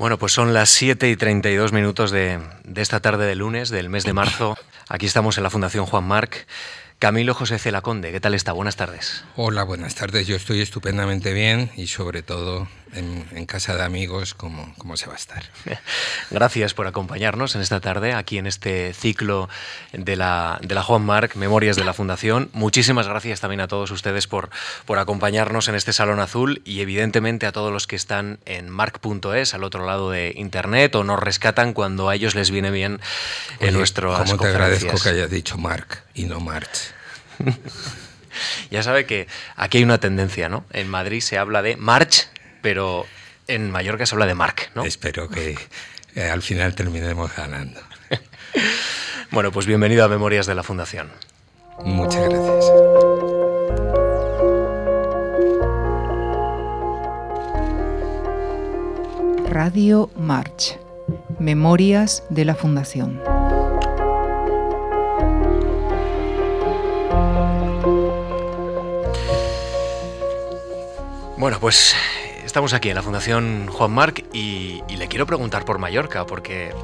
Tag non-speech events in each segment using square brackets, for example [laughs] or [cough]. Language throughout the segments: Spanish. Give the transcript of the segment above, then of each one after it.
Bueno, pues son las 7 y 32 minutos de, de esta tarde de lunes del mes de marzo. Aquí estamos en la Fundación Juan Marc. Camilo José Celaconde, ¿qué tal está? Buenas tardes. Hola, buenas tardes. Yo estoy estupendamente bien y sobre todo en, casa de amigos, como, como se va a estar. [laughs] Gracias por acompañarnos en esta tarde, aquí en este ciclo de la, de la Juan Marc, Memorias de la Fundación. Muchísimas gracias también a todos ustedes por, por acompañarnos en este Salón Azul y evidentemente a todos los que están en marc.es, al otro lado de Internet, o nos rescatan cuando a ellos les viene bien en nuestro ¿Cómo te agradezco que hayas dicho Marc y no March? [laughs] ya sabe que aquí hay una tendencia, ¿no? En Madrid se habla de March, pero en Mallorca se habla de Marc, ¿no? Espero que eh, al final terminemos ganando. [laughs] bueno, pues bienvenido a Memorias de la Fundación. Muchas gracias. Radio March. Memorias de la Fundación. Bueno, pues estamos aquí en la Fundación Juan Marc y, le quiero preguntar por Mallorca, porque eh,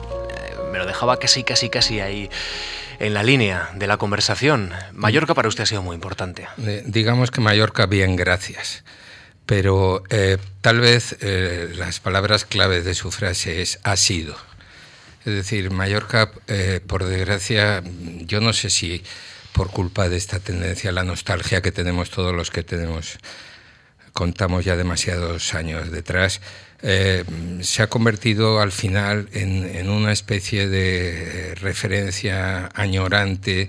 me lo dejaba casi, casi, casi ahí en la línea de la conversación. Mallorca para usted ha sido muy importante. Eh, digamos que Mallorca, bien, gracias. Pero eh, tal vez las palabras claves de su frase es ha sido. Es decir, Mallorca, por desgracia, yo no sé si por culpa de esta tendencia a la nostalgia que tenemos todos los que tenemos contamos ya demasiados años detrás, eh, se ha convertido al final en, una especie de referencia añorante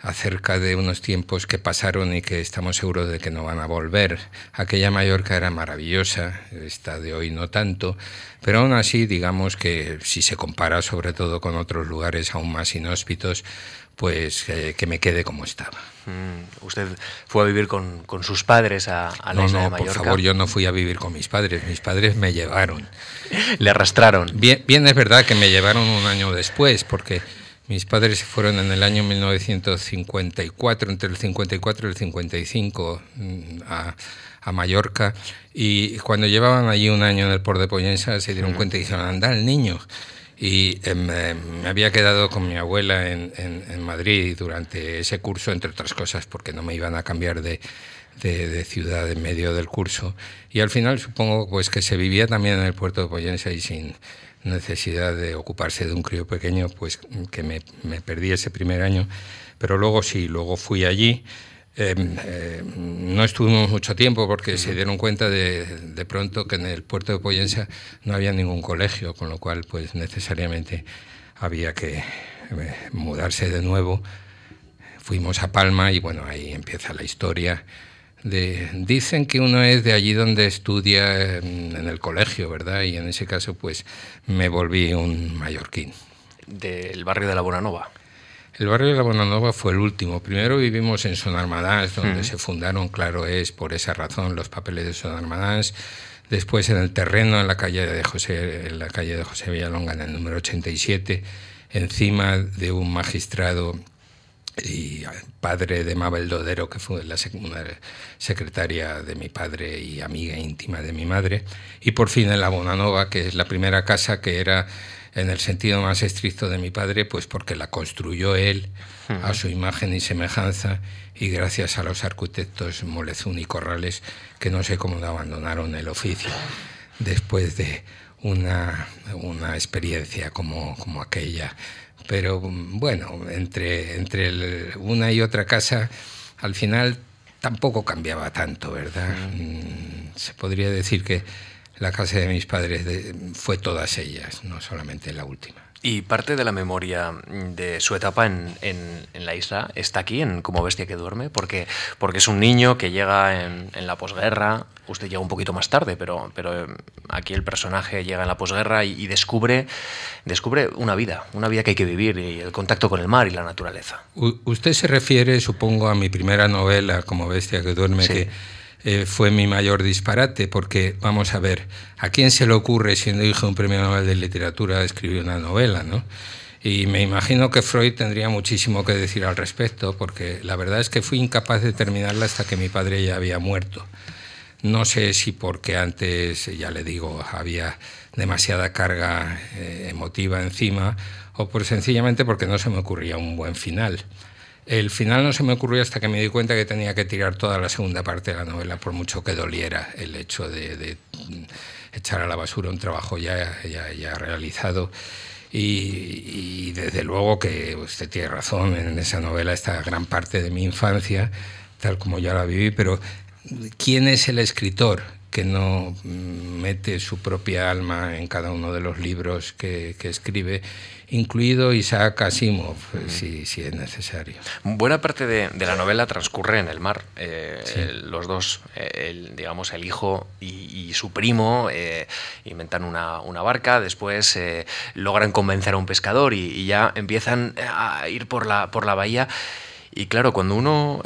acerca de unos tiempos que pasaron y que estamos seguros de que no van a volver. Aquella Mallorca era maravillosa, esta de hoy no tanto, pero aún así digamos que si se compara sobre todo con otros lugares aún más inhóspitos, pues eh, que me quede como estaba. Mm, ¿Usted fue a vivir con, sus padres a, a la isla de Mallorca? por favor, yo no fui a vivir con mis padres, mis padres me llevaron. [laughs] ¿Le arrastraron? Bien, bien es verdad que me llevaron un año después, porque mis padres fueron en el año 1954, entre el 54 y el 55, mm, a, a Mallorca, y cuando llevaban allí un año en el Port de Poyensa se dieron cuenta y dijeron, anda el niño y em, me había quedado con mi abuela en, en, Madrid durante ese curso, entre otras cosas, porque no me iban a cambiar de, de, ciudad en medio del curso. Y al final supongo pues que se vivía también en el puerto de Poyensa y sin necesidad de ocuparse de un crío pequeño, pues que me, me perdí ese primer año. Pero luego sí, luego fui allí. Em, eh, no estuvimos mucho tiempo porque se dieron cuenta de, de, pronto que en el puerto de Poyensa no había ningún colegio, con lo cual pues necesariamente había que eh, mudarse de nuevo. Fuimos a Palma y bueno, ahí empieza la historia. De, dicen que uno es de allí donde estudia en, en el colegio, ¿verdad? Y en ese caso pues me volví un mallorquín. Del barrio de la Bonanova. El barrio de la Bonanova fue el último. Primero vivimos en Sonarmadans, donde se fundaron, claro es, por esa razón, los papeles de Sonarmadans. Después en el terreno, en la calle de José, en la calle de José Villalonga, en el número 87, encima de un magistrado y padre de Mabel Dodero, que fue la secretaria de mi padre y amiga íntima de mi madre. Y por fin en la Bonanova, que es la primera casa que era en el sentido más estricto de mi padre, pues porque la construyó él a su imagen y semejanza y gracias a los arquitectos Molezún y Corrales, que no sé cómo abandonaron el oficio después de una, una experiencia como, como aquella. Pero bueno, entre, entre una y otra casa, al final tampoco cambiaba tanto, ¿verdad? Mm, se podría decir que la casa de mis padres fue todas ellas, no solamente la última. Y parte de la memoria de su etapa en, en, la isla está aquí, en Como Bestia que Duerme, porque, porque es un niño que llega en, en, la posguerra, usted llega un poquito más tarde, pero, pero eh, aquí el personaje llega en la posguerra y, y, descubre, descubre una vida, una vida que hay que vivir y el contacto con el mar y la naturaleza. U usted se refiere, supongo, a mi primera novela, Como Bestia que Duerme, sí. que eh, fue mi mayor disparate, porque vamos a ver, ¿a quién se le ocurre, siendo hijo de un premio Nobel de Literatura, escribir una novela? ¿no? Y me imagino que Freud tendría muchísimo que decir al respecto, porque la verdad es que fui incapaz de terminarla hasta que mi padre ya había muerto. No sé si porque antes, ya le digo, había demasiada carga eh, emotiva encima o por sencillamente porque no se me ocurría un buen final. El final no se me ocurrió hasta que me di cuenta que tenía que tirar toda la segunda parte de la novela, por mucho que doliera el hecho de, echar a la basura un trabajo ya, ya, realizado. Y, y, desde luego que usted tiene razón, en esa novela está gran parte de mi infancia, tal como ya la viví, pero ¿quién es el escritor? Que no mete su propia alma en cada uno de los libros que, escribe, incluido Isaac Asimov, si, si, es necesario. Buena parte de, la novela transcurre en el mar. Eh, los dos, eh, el, digamos, el hijo y, su primo eh, inventan una, barca, después logran convencer a un pescador y, y, ya empiezan a ir por la, por la bahía. Y claro, cuando uno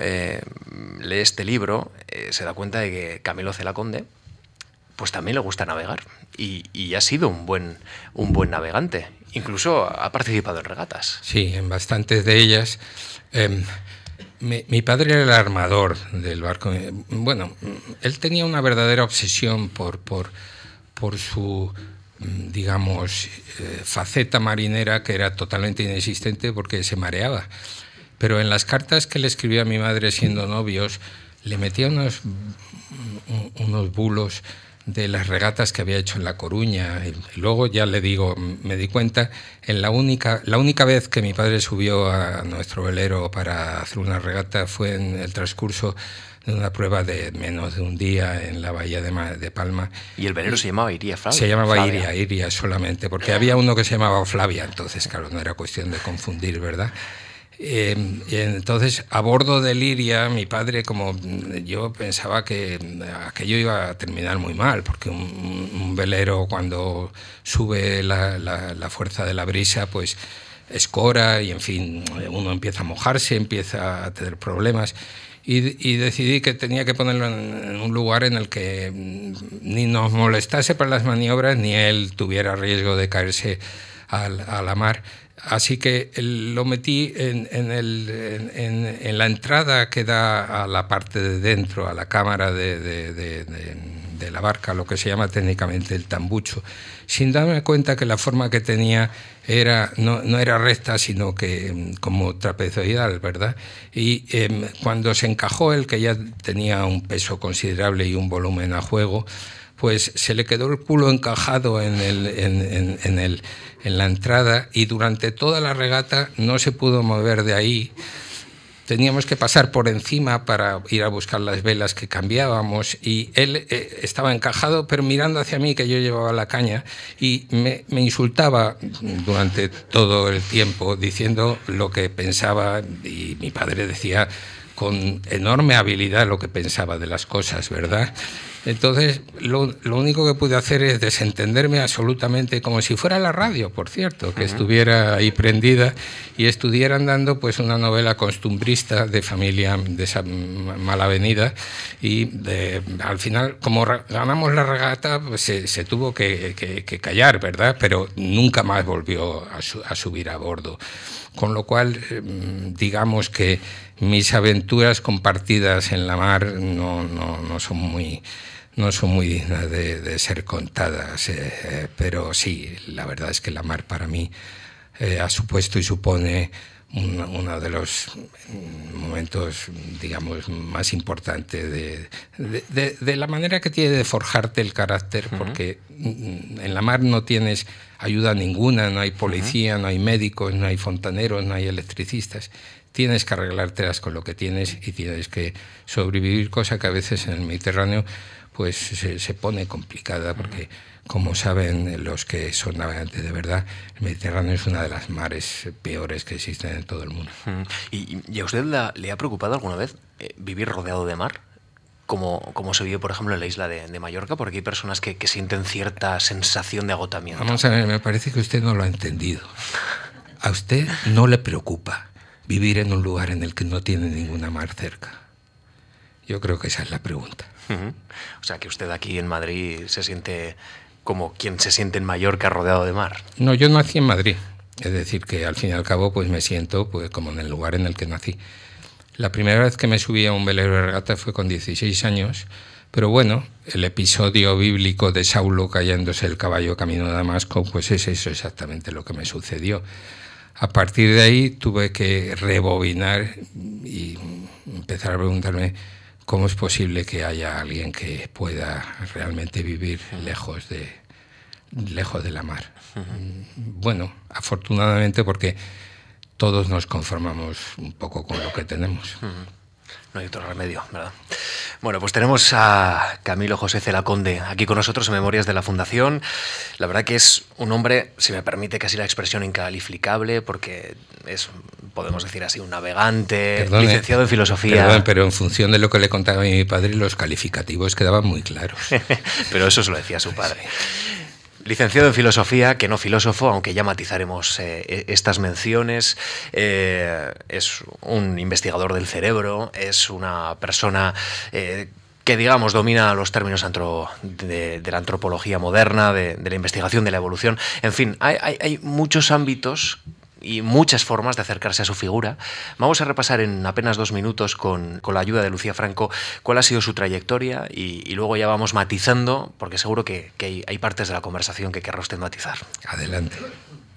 lee este libro, se da cuenta de que Camilo Celaconde, pues también le gusta navegar y, ha sido un buen, un buen navegante. Incluso ha participado en regatas. Sí, en bastantes de ellas. Em, mi, padre era el armador del barco. Bueno, él tenía una verdadera obsesión por, por, por su, digamos, eh, faceta marinera que era totalmente inexistente porque se mareaba. Pero en las cartas que le escribía a mi madre siendo novios, le metía unos, unos bulos de las regatas que había hecho en La Coruña. Y luego ya le digo, me di cuenta, en la única, la única vez que mi padre subió a nuestro velero para hacer una regata fue en el transcurso de una prueba de menos de un día en la bahía de, de Palma. ¿Y el velero se llamaba Iria Flavia? Se llamaba Iria, Iria solamente, porque había uno que se llamaba Flavia, entonces claro, no era cuestión de confundir, ¿verdad? Eh, entonces, a bordo de Liria, mi padre, como yo pensaba que aquello iba a terminar muy mal, porque un, velero cuando sube la, fuerza de la brisa, pues escora y, en fin, uno empieza a mojarse, empieza a tener problemas. Y, decidí que tenía que ponerlo en, un lugar en el que ni nos molestase para las maniobras, ni él tuviera riesgo de caerse a la mar. Así que lo metí en, la entrada que da a la parte de dentro, a la cámara de, la barca, lo que se llama técnicamente el tambucho, sin darme cuenta que la forma que tenía era, no, era recta, sino que mm, como trapezoidal, ¿verdad? Y em, cuando se encajó el que ya tenía un peso considerable y un volumen a juego, pues se le quedó el culo encajado en, el, en, la entrada y durante toda la regata no se pudo mover de ahí. Teníamos que pasar por encima para ir a buscar las velas que cambiábamos y él eh, estaba encajado pero mirando hacia mí que yo llevaba la caña y me insultaba durante todo el tiempo diciendo lo que pensaba y mi padre decía con enorme habilidad lo que pensaba de las cosas, ¿verdad? Entonces, lo, único que pude hacer es desentenderme absolutamente, como si fuera la radio, por cierto, que estuviera ahí prendida y estuvieran dando pues una novela costumbrista de familia de esa mala avenida y al final, como ganamos la regata, pues se, tuvo que, callar, ¿verdad? Pero nunca más volvió a, subir a bordo. Con lo cual, em, digamos que mis aventuras compartidas en la mar no, no son muy no son muy dignas de, ser contadas, eh, eh, pero sí, la verdad es que la mar para mí eh, ha supuesto y supone uno de los momentos, digamos, más importantes de, de, la manera que tiene de forjarte el carácter, porque en la mar no tienes ayuda ninguna, no hay policía, no hay médicos, no hay fontaneros, no hay electricistas. Tienes que arreglártelas con lo que tienes y tienes que sobrevivir, cosa que a veces en el Mediterráneo pues se, pone complicada porque, como saben los que son navegantes de verdad, el Mediterráneo es una de las mares peores que existen en todo el mundo. ¿Y, a usted le ha preocupado alguna vez eh, vivir rodeado de mar? Como, como, se vive, por ejemplo, en la isla de, Mallorca, porque hay personas que, que, sienten cierta sensación de agotamiento. Vamos a ver, me parece que usted no lo ha entendido. A usted no le preocupa vivir en un lugar en el que no tiene ninguna mar cerca. Yo creo que esa es la pregunta. O sea, que usted aquí en Madrid se siente como quien se siente en Mallorca rodeado de mar. No, yo nací en Madrid. Es decir, que al fin y al cabo pues me siento pues, como en el lugar en el que nací. La primera vez que me subí a un velero de regata fue con 16 años, Pero bueno, el episodio bíblico de Saulo cayéndose el caballo camino de Damasco, pues es eso exactamente lo que me sucedió. A partir de ahí tuve que rebobinar y empezar a preguntarme cómo es posible que haya alguien que pueda realmente vivir lejos de, lejos de la mar. Bueno, afortunadamente porque todos nos conformamos un poco con lo que tenemos. No hay otro remedio, ¿verdad? Bueno, pues tenemos a Camilo José Celaconde aquí con nosotros en Memorias de la Fundación. La verdad que es un hombre, si me permite casi la expresión incalificable, porque es, podemos decir así, un navegante, licenciado en filosofía. Perdón, pero en función de lo que le contaba mi padre, los calificativos quedaban muy claros. [laughs] pero eso se lo decía su padre. Licenciado en filosofía, que no filósofo, aunque ya matizaremos eh, e-, estas menciones, eh, es un investigador del cerebro, es una persona eh, que digamos domina los términos de, la antropología moderna, de, la investigación de la evolución. En fin, hay muchos ámbitos y muchas formas de acercarse a su figura. Vamos a repasar en apenas dos minutos con, la ayuda de Lucía Franco cuál ha sido su trayectoria y, luego ya vamos matizando, porque seguro que, hay, hay, partes de la conversación que querrá usted matizar. Adelante.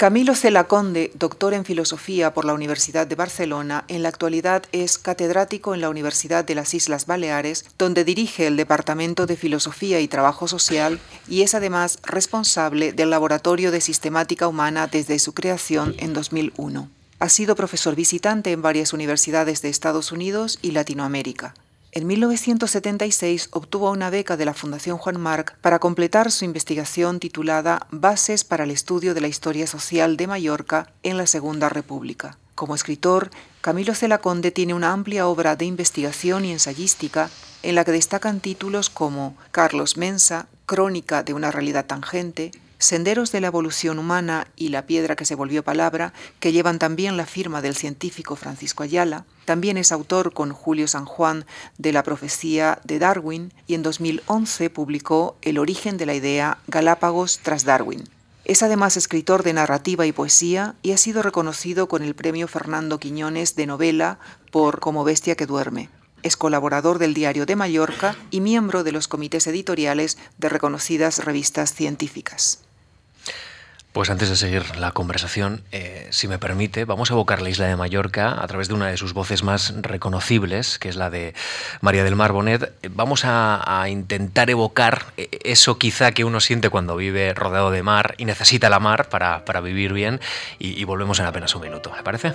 Camilo Cela Conde, doctor en filosofía por la Universidad de Barcelona, en la actualidad es catedrático en la Universidad de las Islas Baleares, donde dirige el Departamento de Filosofía y Trabajo Social y es además responsable del Laboratorio de Sistemática Humana desde su creación en 2001. Ha sido profesor visitante en varias universidades de Estados Unidos y Latinoamérica. En 1976 obtuvo una beca de la Fundación Juan Marc para completar su investigación titulada Bases para el estudio de la historia social de Mallorca en la Segunda República. Como escritor, Camilo Celaconde tiene una amplia obra de investigación y ensayística en la que destacan títulos como Carlos Mensa, Crónica de una realidad tangente, Senderos de la evolución humana y La piedra que se volvió palabra, que llevan también la firma del científico Francisco Ayala. También es autor con Julio San Juan de la profecía de Darwin y en 2011 publicó El origen de la idea Galápagos tras Darwin. Es además escritor de narrativa y poesía y ha sido reconocido con el premio Fernando Quiñones de novela por Como bestia que duerme. Es colaborador del Diario de Mallorca y miembro de los comités editoriales de reconocidas revistas científicas. Pues antes de seguir la conversación, eh, si me permite, vamos a evocar la isla de Mallorca a través de una de sus voces más reconocibles, que es la de María del Mar Bonet. Vamos a, intentar evocar eh, eso quizá que uno siente cuando vive rodeado de mar y necesita la mar para, vivir bien y, y volvemos en apenas un minuto. ¿Me parece?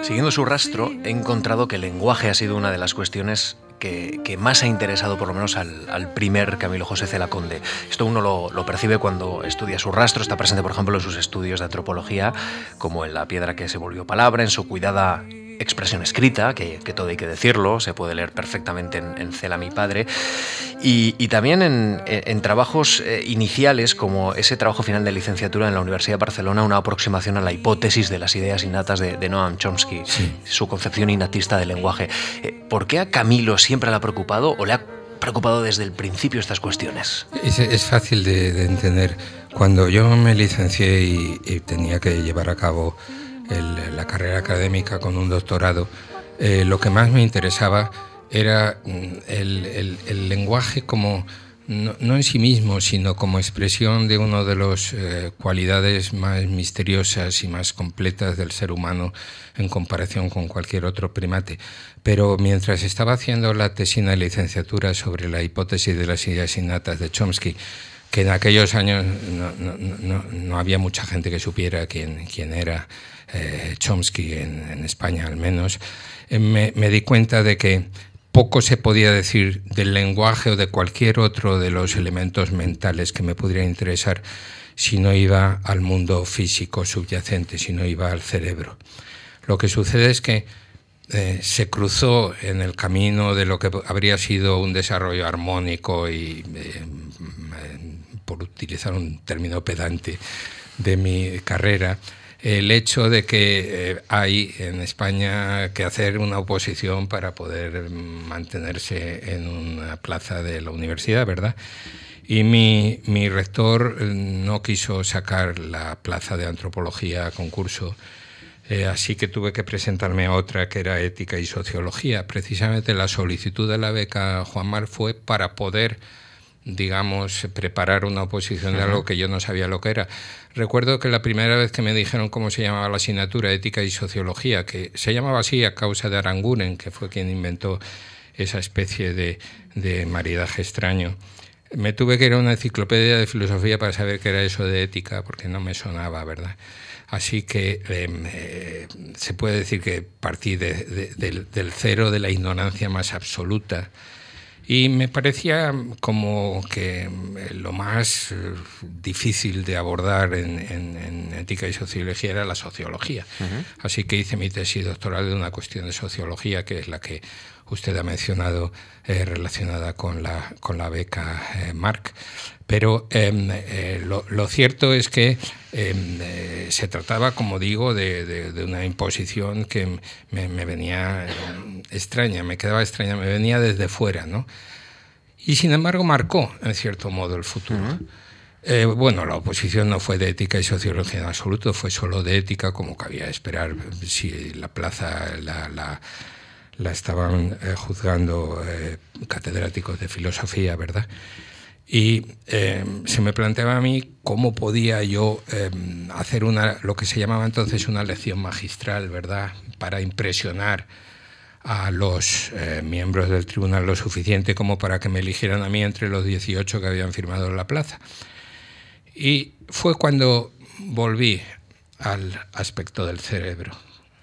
Siguiendo su rastro, he encontrado que el lenguaje ha sido una de las cuestiones que, más ha interesado por lo menos al, primer Camilo José Celaconde. Esto uno lo, percibe cuando estudia su rastro, está presente por ejemplo en sus estudios de antropología, como en La piedra que se volvió palabra, en su cuidada expresión escrita, que, todo hay que decirlo, se puede leer perfectamente en, Cela mi padre, y, también en, trabajos eh, iniciales como ese trabajo final de licenciatura en la Universidad de Barcelona, una aproximación a la hipótesis de las ideas innatas de, Noam Chomsky, su concepción innatista del lenguaje. Eh, ¿Por qué a Camilo siempre le ha preocupado o le ha preocupado desde el principio estas cuestiones? Es, fácil de, entender. Cuando yo me licencié y tenía que llevar a cabo la carrera académica con un doctorado, eh, lo que más me interesaba era mm, el, lenguaje como, no, en sí mismo, sino como expresión de una de las eh, cualidades más misteriosas y más completas del ser humano en comparación con cualquier otro primate. Pero mientras estaba haciendo la tesina de licenciatura sobre la hipótesis de las ideas innatas de Chomsky, que en aquellos años no, había mucha gente que supiera quién, quién era eh, Chomsky en, España al menos, eh, me, di cuenta de que poco se podía decir del lenguaje o de cualquier otro de los elementos mentales que me pudiera interesar si no iba al mundo físico subyacente, si no iba al cerebro. Lo que sucede es que eh, se cruzó en el camino de lo que habría sido un desarrollo armónico y, eh, por utilizar un término pedante, de mi carrera, el hecho de que eh, hay en España que hacer una oposición para poder mantenerse en una plaza de la universidad, ¿verdad? Y mi, mi rector no quiso sacar la plaza de antropología a concurso eh, así que tuve que presentarme a otra que era ética y sociología. Precisamente la solicitud de la beca Juan Mar fue para poder digamos, preparar una oposición de algo que yo no sabía lo que era. Recuerdo que la primera vez que me dijeron cómo se llamaba la asignatura, ética y sociología, que se llamaba así a causa de Aranguren, que fue quien inventó esa especie de, de maridaje extraño, me tuve que ir a una enciclopedia de filosofía para saber qué era eso de ética, porque no me sonaba, ¿verdad? Así que em, eh, se puede decir que partí del, cero de la ignorancia más absoluta. Y me parecía como que em, lo más eh, difícil de abordar en, ética y sociología era la sociología. Así que hice mi tesis doctoral de una cuestión de sociología, que es la que usted ha mencionado eh, relacionada con la, con la beca Marc. Pero em, eh, lo, cierto es que em, eh, se trataba, como digo, de, una imposición que me, venía em, extraña, me quedaba extraña, me venía desde fuera, ¿no? Y sin embargo marcó, en cierto modo, el futuro. Eh, bueno, la oposición no fue de ética y sociología en absoluto, fue solo de ética, como cabía esperar si la plaza la, la, estaban juzgando catedráticos de filosofía, ¿verdad? Y eh, se me planteaba a mí cómo podía yo eh, hacer una, lo que se llamaba entonces una lección magistral, ¿verdad? Para impresionar a los eh, miembros del tribunal lo suficiente como para que me eligieran a mí entre los 18 que habían firmado la plaza. Y fue cuando volví al aspecto del cerebro.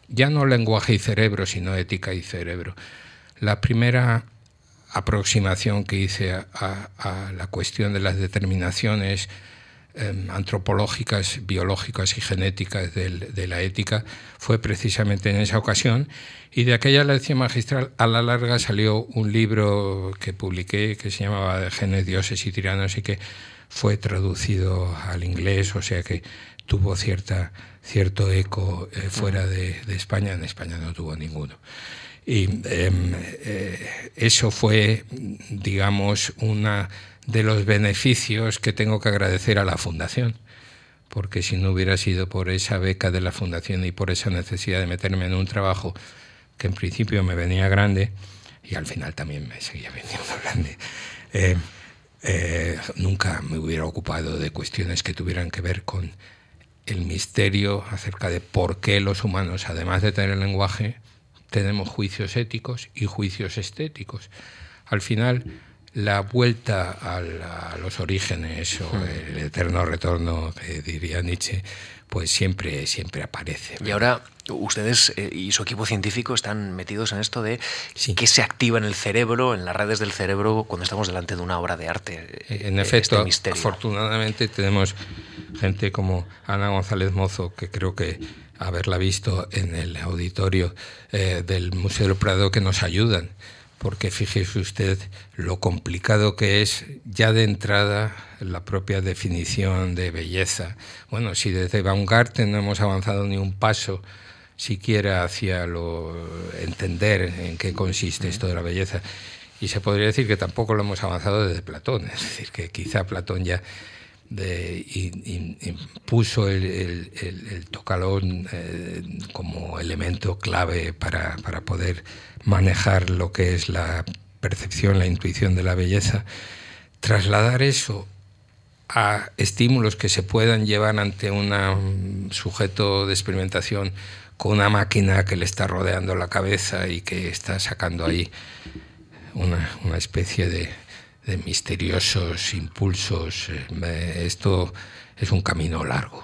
Ya no lenguaje y cerebro, sino ética y cerebro. La primera aproximación que hice a, la cuestión de las determinaciones em, antropológicas, biológicas y genéticas de, la ética fue precisamente en esa ocasión. Y de aquella lección magistral a la larga salió un libro que publiqué que se llamaba Genes, Dioses y Tiranos y que fue traducido al inglés, o sea que tuvo cierta, cierto eco eh, fuera de, de España. En España no tuvo ninguno. Y em, eh, eso fue, digamos, uno de los beneficios que tengo que agradecer a la Fundación, porque si no hubiera sido por esa beca de la Fundación y por esa necesidad de meterme en un trabajo que en principio me venía grande y al final también me seguía veniendo grande, eh, eh, nunca me hubiera ocupado de cuestiones que tuvieran que ver con el misterio acerca de por qué los humanos, además de tener el lenguaje, tenemos juicios éticos y juicios estéticos. Al final, la vuelta a, los orígenes o hmm. el eterno retorno, que diría Nietzsche, pues siempre, siempre aparece. Y ahora ustedes eh, y su equipo científico están metidos en esto de qué se activa en el cerebro, en las redes del cerebro, cuando estamos delante de una obra de arte. Eh, en efecto, este afortunadamente tenemos gente como Ana González Mozo, que creo que haberla visto en el auditorio eh, del Museo del Prado que nos ayudan, porque fíjese usted lo complicado que es ya de entrada la propia definición de belleza. Bueno, si desde Baumgarten no hemos avanzado ni un paso siquiera hacia lo entender en qué consiste esto de la belleza. Y se podría decir que tampoco lo hemos avanzado desde Platón, es decir, que quizá Platón ya de, y, puso el, tocalón eh, como elemento clave para, para, poder manejar lo que es la percepción, la intuición de la belleza, trasladar eso a estímulos que se puedan llevar ante un sujeto de experimentación con una máquina que le está rodeando la cabeza y que está sacando ahí una, una especie de, de misteriosos impulsos. Eh, esto es un camino largo.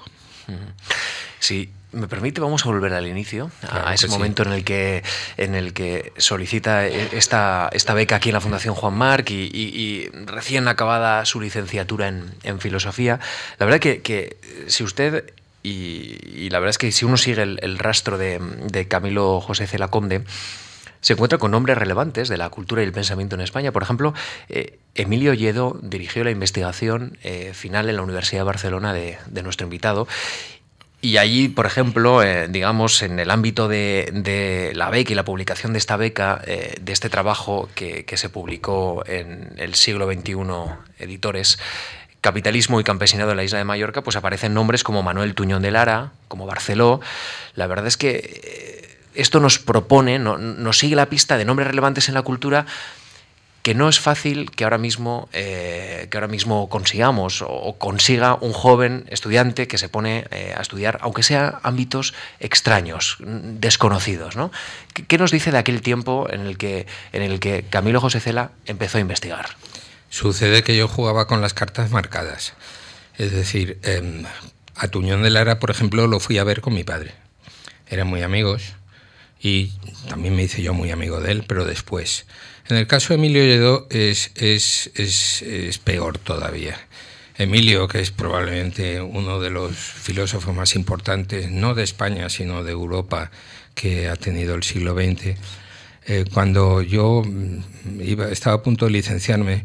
Si me permite, vamos a volver al inicio, a ese momento en el que en el que solicita esta, esta beca aquí en la Fundación Juan Marc y, recién acabada su licenciatura en, filosofía. La verdad que, que si usted y, la verdad es que si uno sigue el, rastro de, Camilo José Celaconde, se encuentra con nombres relevantes de la cultura y el pensamiento en España. Por ejemplo, eh, Emilio Lledo dirigió la investigación eh, final en la Universidad de Barcelona de, nuestro invitado. Y allí, por ejemplo, eh, digamos, en el ámbito de, la beca y la publicación de esta beca, de este trabajo que, se publicó en el siglo XXI Editores, capitalismo y campesinado en la isla de Mallorca, pues aparecen nombres como Manuel Tuñón de Lara, como Barceló. La verdad es que esto nos propone, nos sigue la pista de nombres relevantes en la cultura que no es fácil que ahora mismo, eh, que ahora mismo consigamos o, consiga un joven estudiante que se pone eh, a estudiar, aunque sea ámbitos extraños, desconocidos. ¿no? ¿Qué, nos dice de aquel tiempo en el que, en el que Camilo José Cela empezó a investigar? Sucede que yo jugaba con las cartas marcadas. Es decir, em, a Tuñón de Lara, por ejemplo, lo fui a ver con mi padre. Eran muy amigos y también me hice yo muy amigo de él, pero después. En el caso de Emilio Lledó es, es, es, es peor todavía. Emilio, que es probablemente uno de los filósofos más importantes, no de España, sino de Europa, que ha tenido el siglo XX, eh, cuando yo mm, iba, estaba a punto de licenciarme,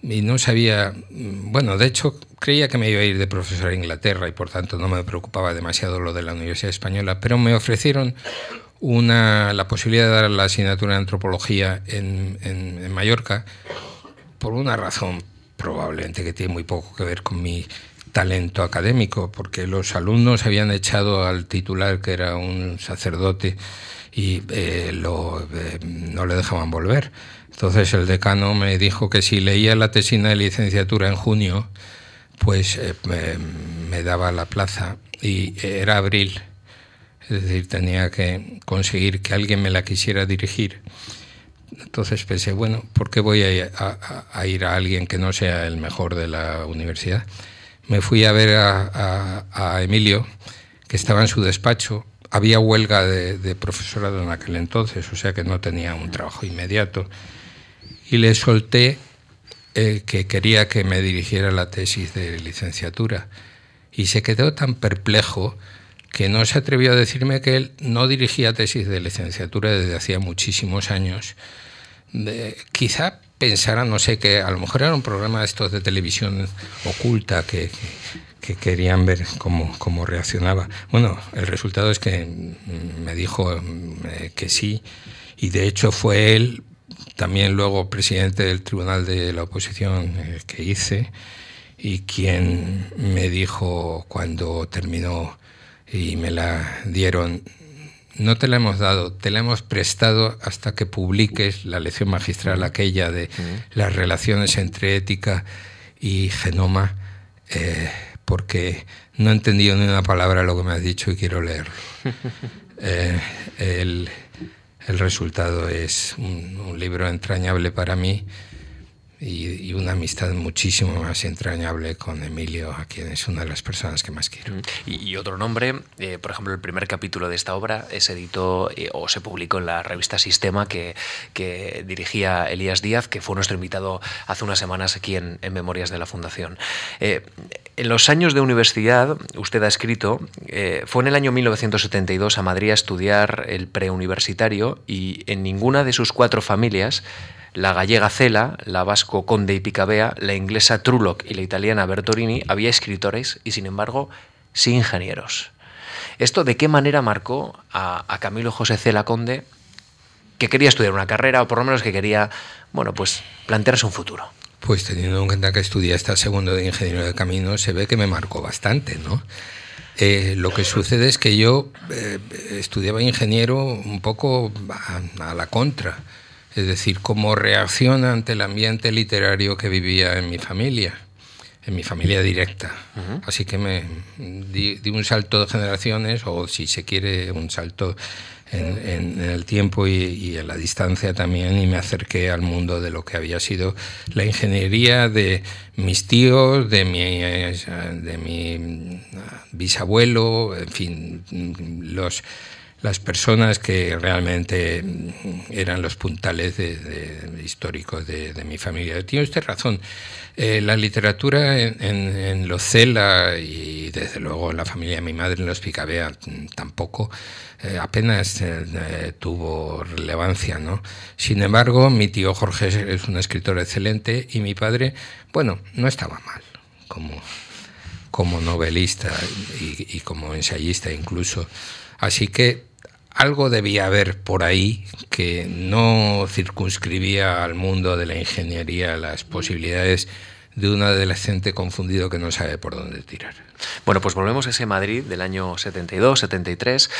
y no sabía, bueno, de hecho creía que me iba a ir de profesor a Inglaterra y por tanto no me preocupaba demasiado lo de la Universidad Española, pero me ofrecieron una, la posibilidad de dar la asignatura de antropología en, en, Mallorca por una razón probablemente que tiene muy poco que ver con mi talento académico, porque los alumnos habían echado al titular, que era un sacerdote, y eh, lo, eh, no le dejaban volver. Entonces el decano me dijo que si leía la tesina de licenciatura en junio, pues eh, me, daba la plaza y era abril, es decir, tenía que conseguir que alguien me la quisiera dirigir. Entonces pensé, bueno, ¿por qué voy a, ir a alguien que no sea el mejor de la universidad? Me fui a ver a, Emilio, que estaba en su despacho. Había huelga de, profesorado en aquel entonces, o sea que no tenía un trabajo inmediato y le solté eh, que quería que me dirigiera la tesis de licenciatura. Y se quedó tan perplejo que no se atrevió a decirme que él no dirigía tesis de licenciatura desde hacía muchísimos años. quizá pensara, no sé, que a lo mejor era un programa de estos de televisión oculta que, querían ver cómo, cómo, reaccionaba. Bueno, el resultado es que me dijo eh, que sí, y de hecho fue él también luego presidente del Tribunal de la Oposición que hice y quien me dijo cuando terminó y me la dieron, no te la hemos dado, te la hemos prestado hasta que publiques la lección magistral aquella de las relaciones entre ética y genoma, eh, porque no he entendido ni una palabra de lo que me has dicho y quiero leerlo. [laughs] Eh, el, el resultado es un, libro entrañable para mí y, una amistad muchísimo más entrañable con Emilio, a quien es una de las personas que más quiero. Y, otro nombre, eh, por ejemplo, el primer capítulo de esta obra se editó eh, o se publicó en la revista Sistema que, que, dirigía Elías Díaz, que fue nuestro invitado hace unas semanas aquí en, Memorias de la Fundación. Eh, en los años de universidad, usted ha escrito, fue en el año 1972 a Madrid a estudiar el preuniversitario y en ninguna de sus cuatro familias la gallega Cela, la vasco Conde y Picabea, la inglesa Trulock y la italiana Bertorini había escritores y sin embargo sí ingenieros. ¿Esto de qué manera marcó a, Camilo José Cela Conde que quería estudiar una carrera o por lo menos que quería, bueno, pues plantearse un futuro? Pues teniendo en cuenta que estudié hasta segundo de ingeniero de camino, se ve que me marcó bastante, ¿no? Eh, lo que sucede es que yo eh, estudiaba ingeniero un poco a la contra es decir, cómo reacciona ante el ambiente literario que vivía en mi familia, en mi familia directa. Así que me di, un salto de generaciones, o si se quiere, un salto en, el tiempo y, en la distancia también, y me acerqué al mundo de lo que había sido la ingeniería de mis tíos, de mi, de mi bisabuelo, en fin, los las personas que realmente eran los puntales de, históricos de, mi familia. Tiene usted razón. Eh, la literatura en, en, y desde luego la familia de mi madre en los Picabea mm, tampoco eh, apenas eh, tuvo relevancia. ¿no? Sin embargo, mi tío Jorge es un escritor excelente y mi padre, bueno, no estaba mal como, como novelista y, y como ensayista incluso. Así que algo debía haber por ahí que no circunscribía al mundo de la ingeniería las posibilidades de un adolescente confundido que no sabe por dónde tirar. Bueno, pues volvemos a ese Madrid del año 72, 73.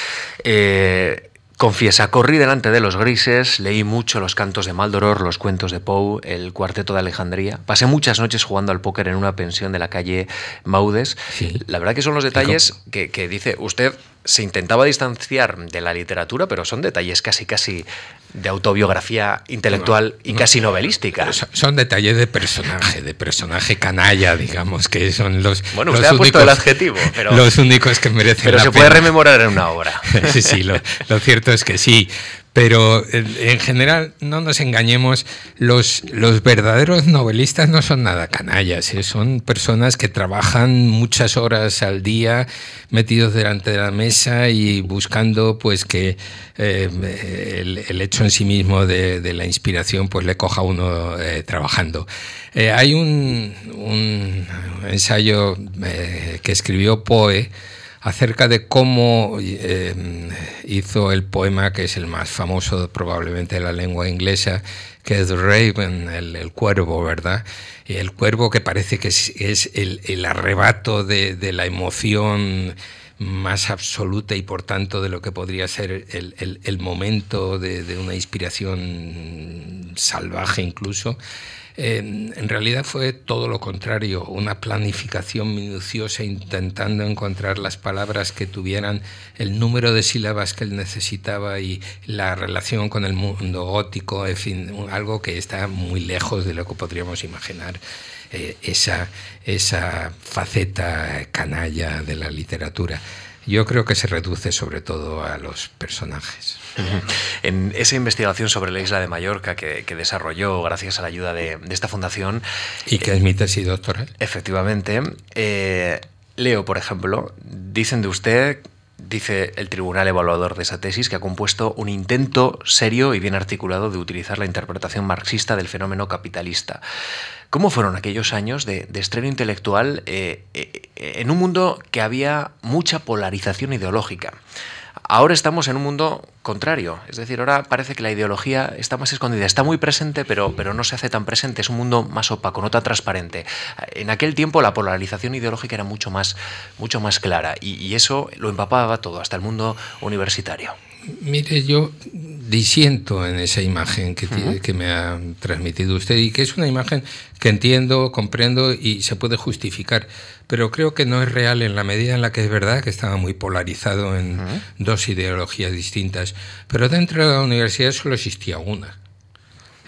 Eh, Confiesa, corrí delante de los grises, leí mucho los cantos de Maldoror, los cuentos de Poe, el cuarteto de Alejandría. Pasé muchas noches jugando al póker en una pensión de la calle Maudes. La verdad que son los detalles que, que dice usted se intentaba distanciar de la literatura, pero son detalles casi casi de autobiografía intelectual y casi novelística. Son, detalles de personaje, de personaje canalla, digamos, que son los. Bueno, usted ha puesto el adjetivo, pero. Los únicos que merecen. Pero se puede rememorar en una obra. [laughs] sí, sí, lo, lo cierto es que sí. Pero en general, no nos engañemos, los, los verdaderos novelistas no son nada canallas, ¿eh? son personas que trabajan muchas horas al día metidos delante de la mesa y buscando pues que eh, el, hecho en sí mismo de, la inspiración pues le coja a uno eh, trabajando. hay un ensayo que escribió Poe, acerca de cómo eh, hizo el poema que es el más famoso probablemente de la lengua inglesa, que es Raven, el, cuervo, ¿verdad? El cuervo que parece que es, el, arrebato de, la emoción más absoluta y por tanto de lo que podría ser el, momento de, una inspiración salvaje incluso en realidad fue todo lo contrario, una planificación minuciosa intentando encontrar las palabras que tuvieran el número de sílabas que él necesitaba y la relación con el mundo gótico, en fin, algo que está muy lejos de lo que podríamos imaginar. Eh, esa, esa faceta canalla de la literatura. Yo creo que se reduce sobre todo a los personajes. [laughs] En esa investigación sobre la isla de Mallorca que, desarrolló gracias a la ayuda de, esta fundación... Y que es mi tesis doctoral. Efectivamente. Eh, Leo, por ejemplo, dicen de usted dice el tribunal evaluador de esa tesis, que ha compuesto un intento serio y bien articulado de utilizar la interpretación marxista del fenómeno capitalista. ¿Cómo fueron aquellos años de, estreno intelectual eh, eh, en un mundo que había mucha polarización ideológica? Ahora estamos en un mundo contrario, es decir, ahora parece que la ideología está más escondida, está muy presente, pero, pero no se hace tan presente, es un mundo más opaco, no tan transparente. En aquel tiempo la polarización ideológica era mucho más, mucho más clara y, y eso lo empapaba todo, hasta el mundo universitario. Mire, yo disiento en esa imagen que, que me ha transmitido usted y que es una imagen que entiendo, comprendo y se puede justificar, pero creo que no es real en la medida en la que es verdad que estaba muy polarizado en dos ideologías distintas, pero dentro de la universidad solo existía una.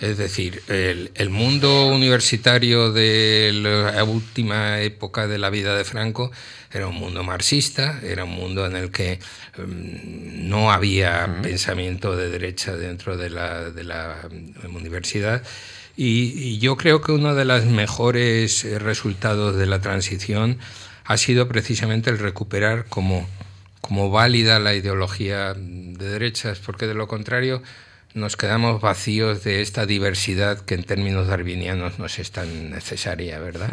Es decir, el, el, mundo universitario de la última época de la vida de Franco era un mundo marxista, era un mundo en el que em, no había pensamiento de derecha dentro de la, de la em, universidad. Y, y, yo creo que uno de los mejores resultados de la transición ha sido precisamente el recuperar como, como válida la ideología de derechas, porque de lo contrario nos quedamos vacíos de esta diversidad que en términos darwinianos nos es tan necesaria, ¿verdad?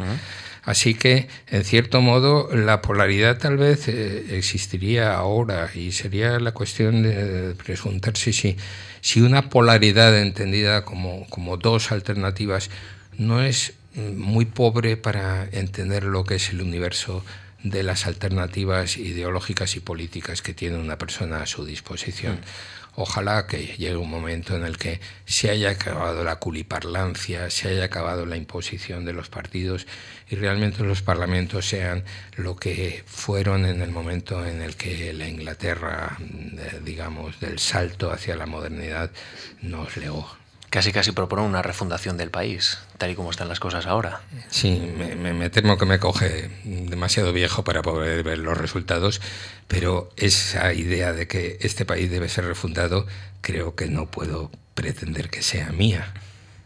Así que, en cierto modo, la polaridad tal vez eh, existiría ahora y sería la cuestión de preguntarse si, si una polaridad entendida como, como dos alternativas no es muy pobre para entender lo que es el universo de las alternativas ideológicas y políticas que tiene una persona a su disposición. Mm. Ojalá que llegue un momento en el que se haya acabado la culiparlancia, se haya acabado la imposición de los partidos y realmente los parlamentos sean lo que fueron en el momento en el que la Inglaterra, digamos, del salto hacia la modernidad nos legó. Casi casi propone una refundación del país, tal y como están las cosas ahora. Sí, me, temo que me coge demasiado viejo para poder ver los resultados, pero esa idea de que este país debe ser refundado creo que no puedo pretender que sea mía.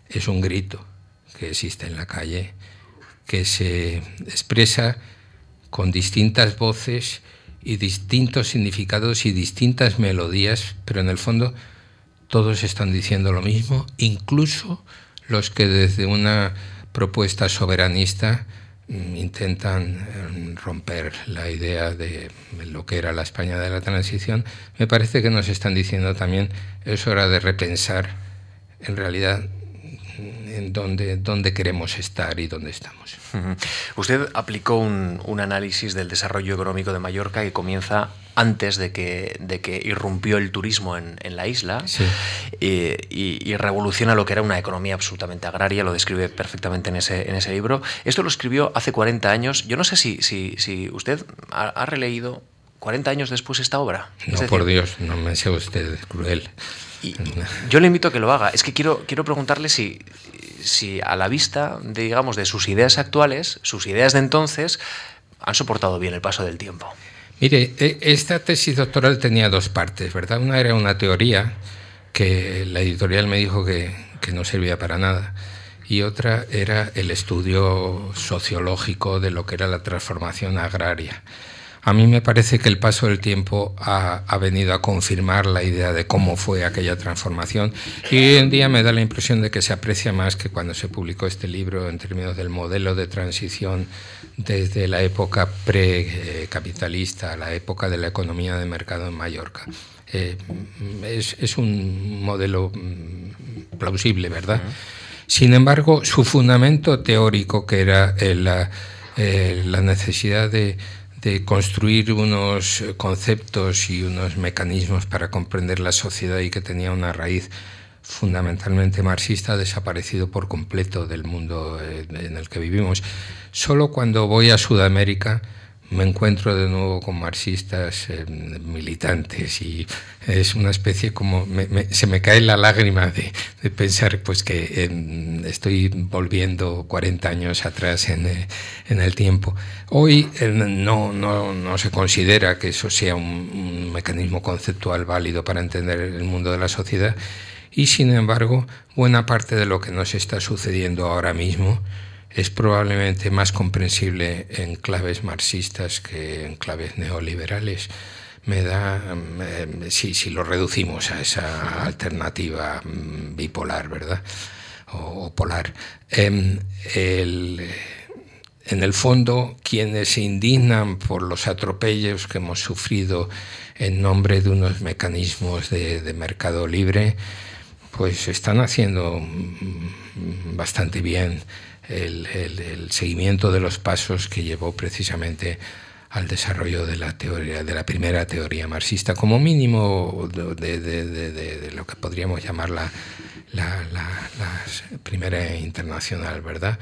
Es un grito que existe en la calle, que se expresa con distintas voces y distintos significados y distintas melodías, pero en el fondo todos están diciendo lo mismo, incluso los que desde una propuesta soberanista mm, intentan eh, romper la idea de lo que era la España de la transición, me parece que nos están diciendo también es hora de repensar en realidad en dónde, dónde queremos estar y dónde estamos. Usted aplicó un, un, análisis del desarrollo económico de Mallorca que comienza antes de que, de que irrumpió el turismo en, en la isla y, y, revoluciona lo que era una economía absolutamente agraria, lo describe perfectamente en ese, en ese libro. Esto lo escribió hace 40 años. Yo no sé si, si, si usted ha, ha, releído 40 años después esta obra. No, por Dios, no me sea usted cruel. Y, yo le invito a que lo haga. Es que quiero, quiero preguntarle si, si a la vista, de, digamos, de sus ideas actuales, sus ideas de entonces, han soportado bien el paso del tiempo. Mire, e, esta tesis doctoral tenía dos partes, ¿verdad? Una era una teoría que la editorial me dijo que, que no servía para nada y otra era el estudio sociológico de lo que era la transformación agraria. A mí me parece que el paso del tiempo ha, ha, venido a confirmar la idea de cómo fue aquella transformación y hoy en día me da la impresión de que se aprecia más que cuando se publicó este libro en términos del modelo de transición desde la época precapitalista a la época de la economía de mercado en Mallorca. Eh, es, es, un modelo mm, plausible, ¿verdad? Sin embargo, su fundamento teórico, que era la, eh, la necesidad de de construir unos conceptos y unos mecanismos para comprender la sociedad y que tenía una raíz fundamentalmente marxista, desaparecido por completo del mundo eh, en el que vivimos. Solo cuando voy a Sudamérica me encuentro de nuevo con marxistas eh, militantes y es una especie como me, me, se me cae la lágrima de, de pensar pues que eh, estoy volviendo 40 años atrás en, eh, en el tiempo. Hoy eh, no, no, no, se considera que eso sea un, un mecanismo conceptual válido para entender el mundo de la sociedad y sin embargo buena parte de lo que nos está sucediendo ahora mismo es probablemente más comprensible en claves marxistas que en claves neoliberales. Me da, si, si lo reducimos a esa alternativa mm, bipolar, ¿verdad? O, o polar. Eh, el, en el fondo, quienes se indignan por los atropellos que hemos sufrido en nombre de unos mecanismos de, de mercado libre, pues están haciendo mm, bastante bien el, seguimiento de los pasos que llevó precisamente al desarrollo de la teoría de la primera teoría marxista como mínimo de, lo que podríamos llamar la, la, la, la primera internacional verdad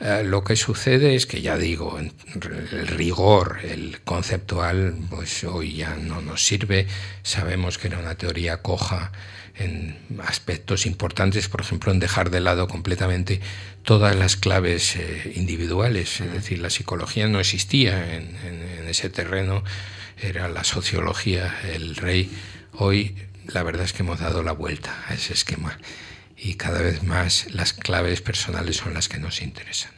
eh, lo que sucede es que ya digo el rigor el conceptual pues hoy ya no nos sirve. Sabemos que era una teoría coja en aspectos importantes, por ejemplo, en dejar de lado completamente todas las claves eh, individuales, es decir, la psicología no existía en, en, en, ese terreno, era la sociología el rey. Hoy la verdad es que hemos dado la vuelta a ese esquema y cada vez más las claves personales son las que nos interesan.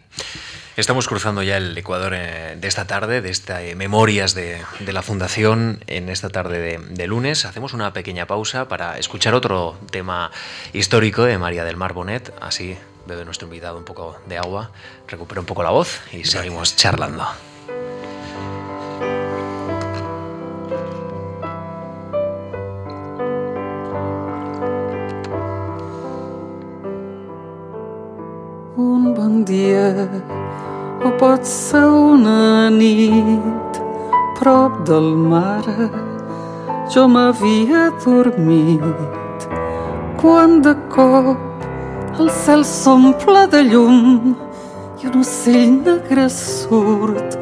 Estamos cruzando ya el Ecuador eh, de esta tarde, de esta eh, Memorias de, de, la Fundación, en esta tarde de, de, lunes. Hacemos una pequeña pausa para escuchar otro tema histórico de María del Mar Bonet. Así bebe nuestro invitado un poco de agua, recupera un poco la voz y Gracias. seguimos charlando. Un bon dia o pot ser una nit prop del mar. Jo m'havia dormit quan de cop el cel s'omple de llum i un ocell negre surt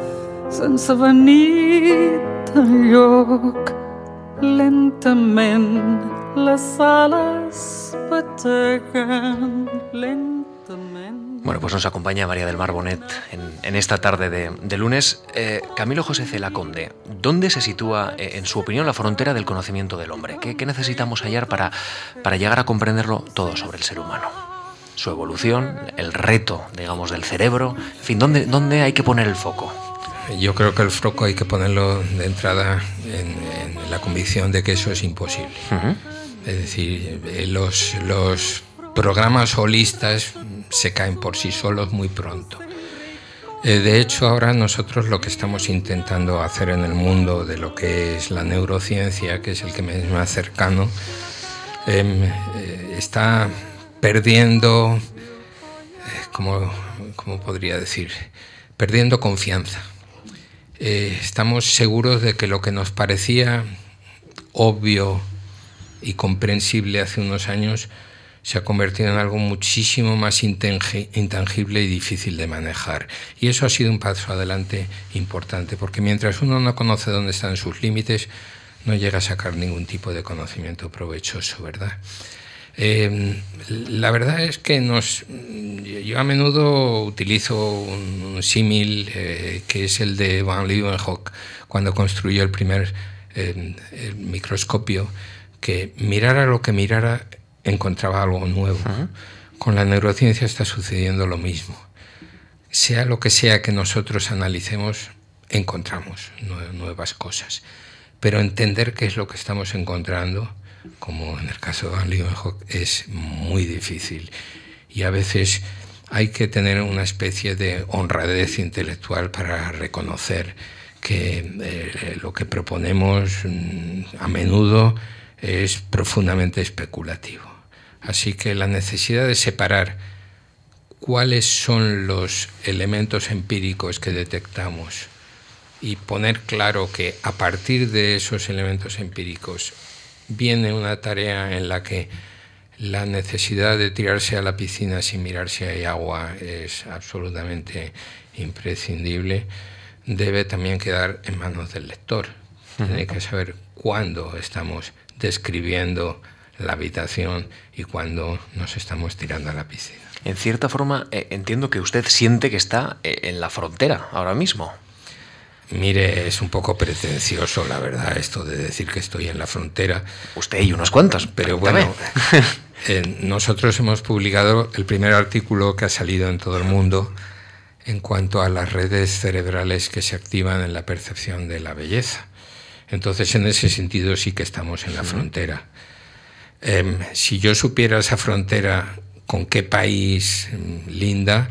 sense venir lloc lentament les ales per Bueno, pues nos acompaña María del Mar Bonet en, esta tarde de, lunes. Eh, Camilo José Celaconde, ¿dónde se sitúa, eh, en su opinión, la frontera del conocimiento del hombre? ¿Qué, necesitamos hallar para, para llegar a comprenderlo todo sobre el ser humano? Su evolución, el reto, digamos, del cerebro, en fin, ¿dónde, dónde hay que poner el foco? Yo creo que el foco hay que ponerlo de entrada en, la convicción de que eso es imposible. Es decir, eh, los, los programas holistas se caen por sí solos muy pronto. Eh, de hecho, ahora nosotros lo que estamos intentando hacer en el mundo de lo que es la neurociencia, que es el que me es más cercano, em, eh, está perdiendo, como ¿cómo, podría decir? Perdiendo confianza. Eh, estamos seguros de que lo que nos parecía obvio y comprensible hace unos años se ha convertido en algo muchísimo más intangible y difícil de manejar. Y eso ha sido un paso adelante importante, porque mientras uno no conoce dónde están sus límites, no llega a sacar ningún tipo de conocimiento provechoso, ¿verdad? Em, la verdad es que nos, yo a menudo utilizo un, símil eh, que es el de Van Leeuwenhoek cuando construyó el primer em, microscopio, que mirara lo que mirara encontraba algo nuevo. Con la neurociencia está sucediendo lo mismo. Sea lo que sea que nosotros analicemos, encontramos nuevas cosas. Pero entender qué es lo que estamos encontrando como en el caso de Van Leeuwenhoek, es muy difícil. Y a veces hay que tener una especie de honradez intelectual para reconocer que eh, lo que proponemos mm, a menudo es profundamente especulativo. Así que la necesidad de separar cuáles son los elementos empíricos que detectamos y poner claro que a partir de esos elementos empíricos viene una tarea en la que la necesidad de tirarse a la piscina sin mirar si hay agua es absolutamente imprescindible, debe también quedar en manos del lector. Tiene que saber cuándo estamos describiendo la habitación y cuándo nos estamos tirando a la piscina. En cierta forma, eh, entiendo que usted siente que está eh, en la frontera ahora mismo. Mire, es un poco pretencioso, la verdad, esto de decir que estoy en la frontera. Usted y unos cuantos, pero bueno. [laughs] Eh, nosotros hemos publicado el primer artículo que ha salido en todo el mundo en cuanto a las redes cerebrales que se activan en la percepción de la belleza. Entonces, en ese sentido sí que estamos en la frontera. Em, si yo supiera esa frontera con qué país mm, linda,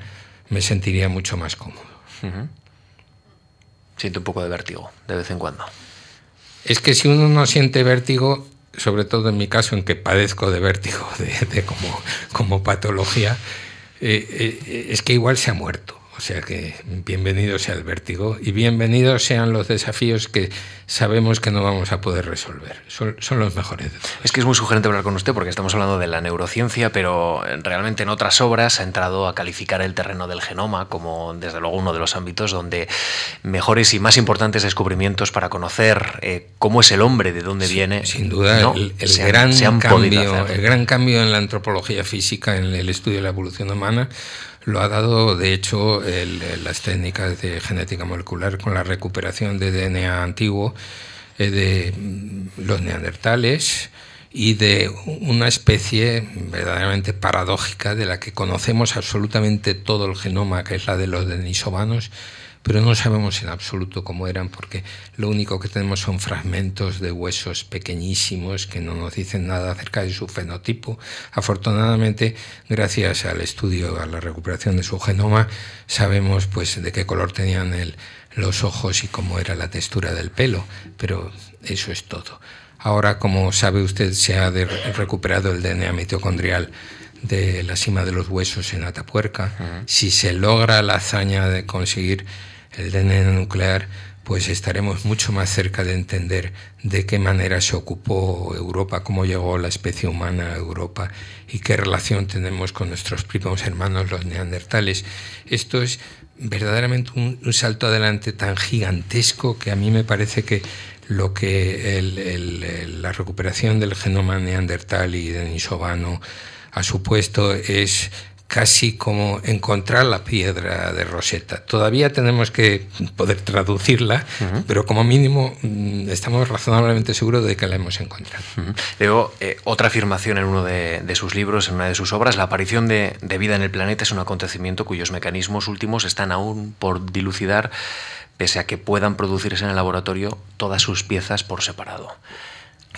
me sentiría mucho más cómodo siente un poco de vértigo de vez en cuando. Es que si uno no siente vértigo, sobre todo en mi caso, en que padezco de vértigo [laughs] de, como, como patología, eh, eh, es que igual se ha muerto. O sea que bienvenido sea el vértigo y bienvenidos sean los desafíos que sabemos que no vamos a poder resolver. Son, los mejores. Es que es muy sugerente hablar con usted porque estamos hablando de la neurociencia, pero realmente en otras obras ha entrado a calificar el terreno del genoma como desde luego uno de los ámbitos donde mejores y más importantes descubrimientos para conocer eh, cómo es el hombre, de dónde viene. Sin duda, el, gran cambio, el gran cambio en la antropología física, en el estudio de la evolución humana, lo ha dado, de hecho, las técnicas de genética molecular con la recuperación de DNA antiguo eh, de mm, los neandertales y de una especie verdaderamente paradójica de la que conocemos absolutamente todo el genoma, que es la de los denisovanos, pero no sabemos en absoluto cómo eran porque lo único que tenemos son fragmentos de huesos pequeñísimos que no nos dicen nada acerca de su fenotipo. Afortunadamente, gracias al estudio, a la recuperación de su genoma, sabemos pues de qué color tenían los ojos y cómo era la textura del pelo, pero eso es todo. Ahora, como sabe usted, se ha recuperado el DNA mitocondrial de la cima de los huesos en Atapuerca. Si se logra la hazaña de conseguir el DNA nuclear, pues estaremos mucho más cerca de entender de qué manera se ocupó Europa, cómo llegó la especie humana a Europa y qué relación tenemos con nuestros primos hermanos los neandertales. Esto es verdaderamente un, salto adelante tan gigantesco que a mí me parece que lo que la recuperación del genoma neandertal y denisovano a su puesto es casi como encontrar la piedra de Rosetta. Todavía tenemos que poder traducirla, pero como mínimo mm, estamos razonablemente seguros de que la hemos encontrado. Eh, otra afirmación en uno de, sus libros, en una de sus obras, la aparición de, de vida en el planeta es un acontecimiento cuyos mecanismos últimos están aún por dilucidar, pese a que puedan producirse en el laboratorio todas sus piezas por separado.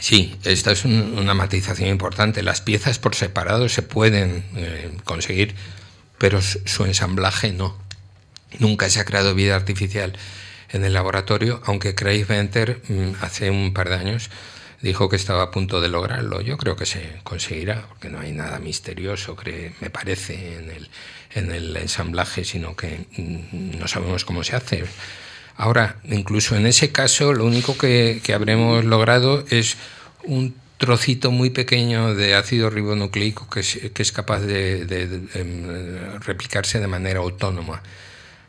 Sí, esta es una matización importante. Las piezas por separado se pueden eh, conseguir, pero su ensamblaje no. Nunca se ha creado vida artificial en el laboratorio, aunque Craig Venter mm, hace un par de años dijo que estaba a punto de lograrlo. Yo creo que se conseguirá, porque no hay nada misterioso, me parece, en el, en el ensamblaje, sino que mm, no sabemos cómo se hace. Ahora, incluso en ese caso, lo único que, habremos logrado es un trocito muy pequeño de ácido ribonucleico que es, capaz de, em, replicarse de manera autónoma.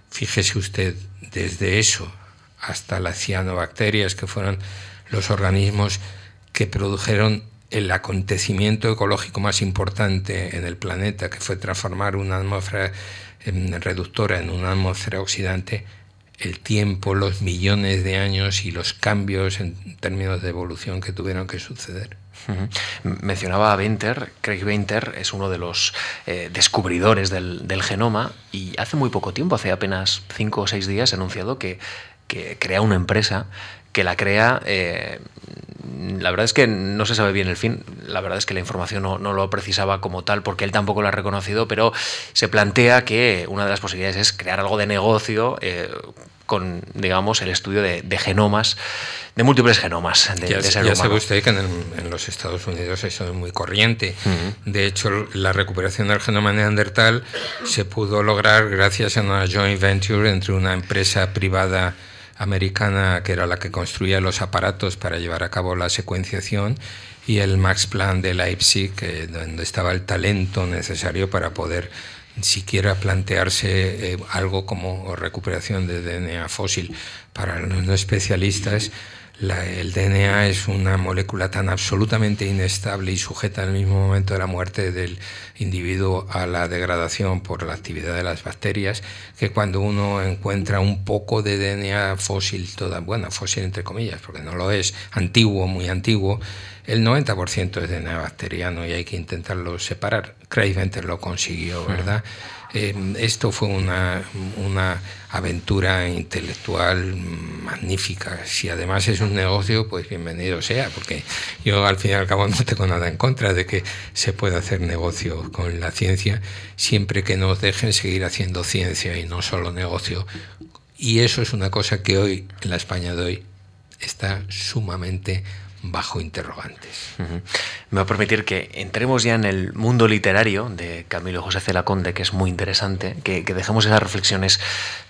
Fíjese usted, desde eso hasta las cianobacterias, que fueron los organismos que produjeron el acontecimiento ecológico más importante en el planeta, que fue transformar una atmósfera em, reductora en una atmósfera oxidante, el tiempo, los millones de años y los cambios en términos de evolución que tuvieron que suceder. Mencionaba a Venter, Craig Venter es uno de los eh, descubridores del, genoma y hace muy poco tiempo, hace apenas cinco o seis días, ha anunciado que, crea una empresa que la crea eh, la verdad es que no se sabe bien el fin. La verdad es que la información no, lo precisaba como tal porque él tampoco lo ha reconocido, pero se plantea que una de las posibilidades es crear algo de negocio eh, con, digamos, el estudio de, genomas, de múltiples genomas de, ya, sabe usted que en, los Estados Unidos eso es muy corriente. De hecho, la recuperación del genoma neandertal se pudo lograr gracias a una joint venture entre una empresa privada americana que era la que construía los aparatos para llevar a cabo la secuenciación y el Max Planck de Leipzig, donde estaba el talento necesario para poder siquiera plantearse eh, algo como recuperación de DNA fósil. Para los no especialistas, el DNA es una molécula tan absolutamente inestable y sujeta al mismo momento de la muerte del individuo a la degradación por la actividad de las bacterias, que cuando uno encuentra un poco de DNA fósil, toda, bueno, fósil entre comillas, porque no lo es, antiguo, muy antiguo, el 90% es DNA bacteriano y hay que intentarlo separar. Craig Venter lo consiguió, ¿verdad? Eh, esto fue una, una, aventura intelectual magnífica. Si además es un negocio, pues bienvenido sea, porque yo al fin y al cabo [laughs] no tengo nada en contra de que se pueda hacer negocio con la ciencia, siempre que nos dejen seguir haciendo ciencia y no solo negocio. Y eso es una cosa que hoy, en la España de hoy, está sumamente bajo interrogantes. Me va a permitir que entremos ya en el mundo literario de Camilo José Celaconde, que es muy interesante, que, dejemos esas reflexiones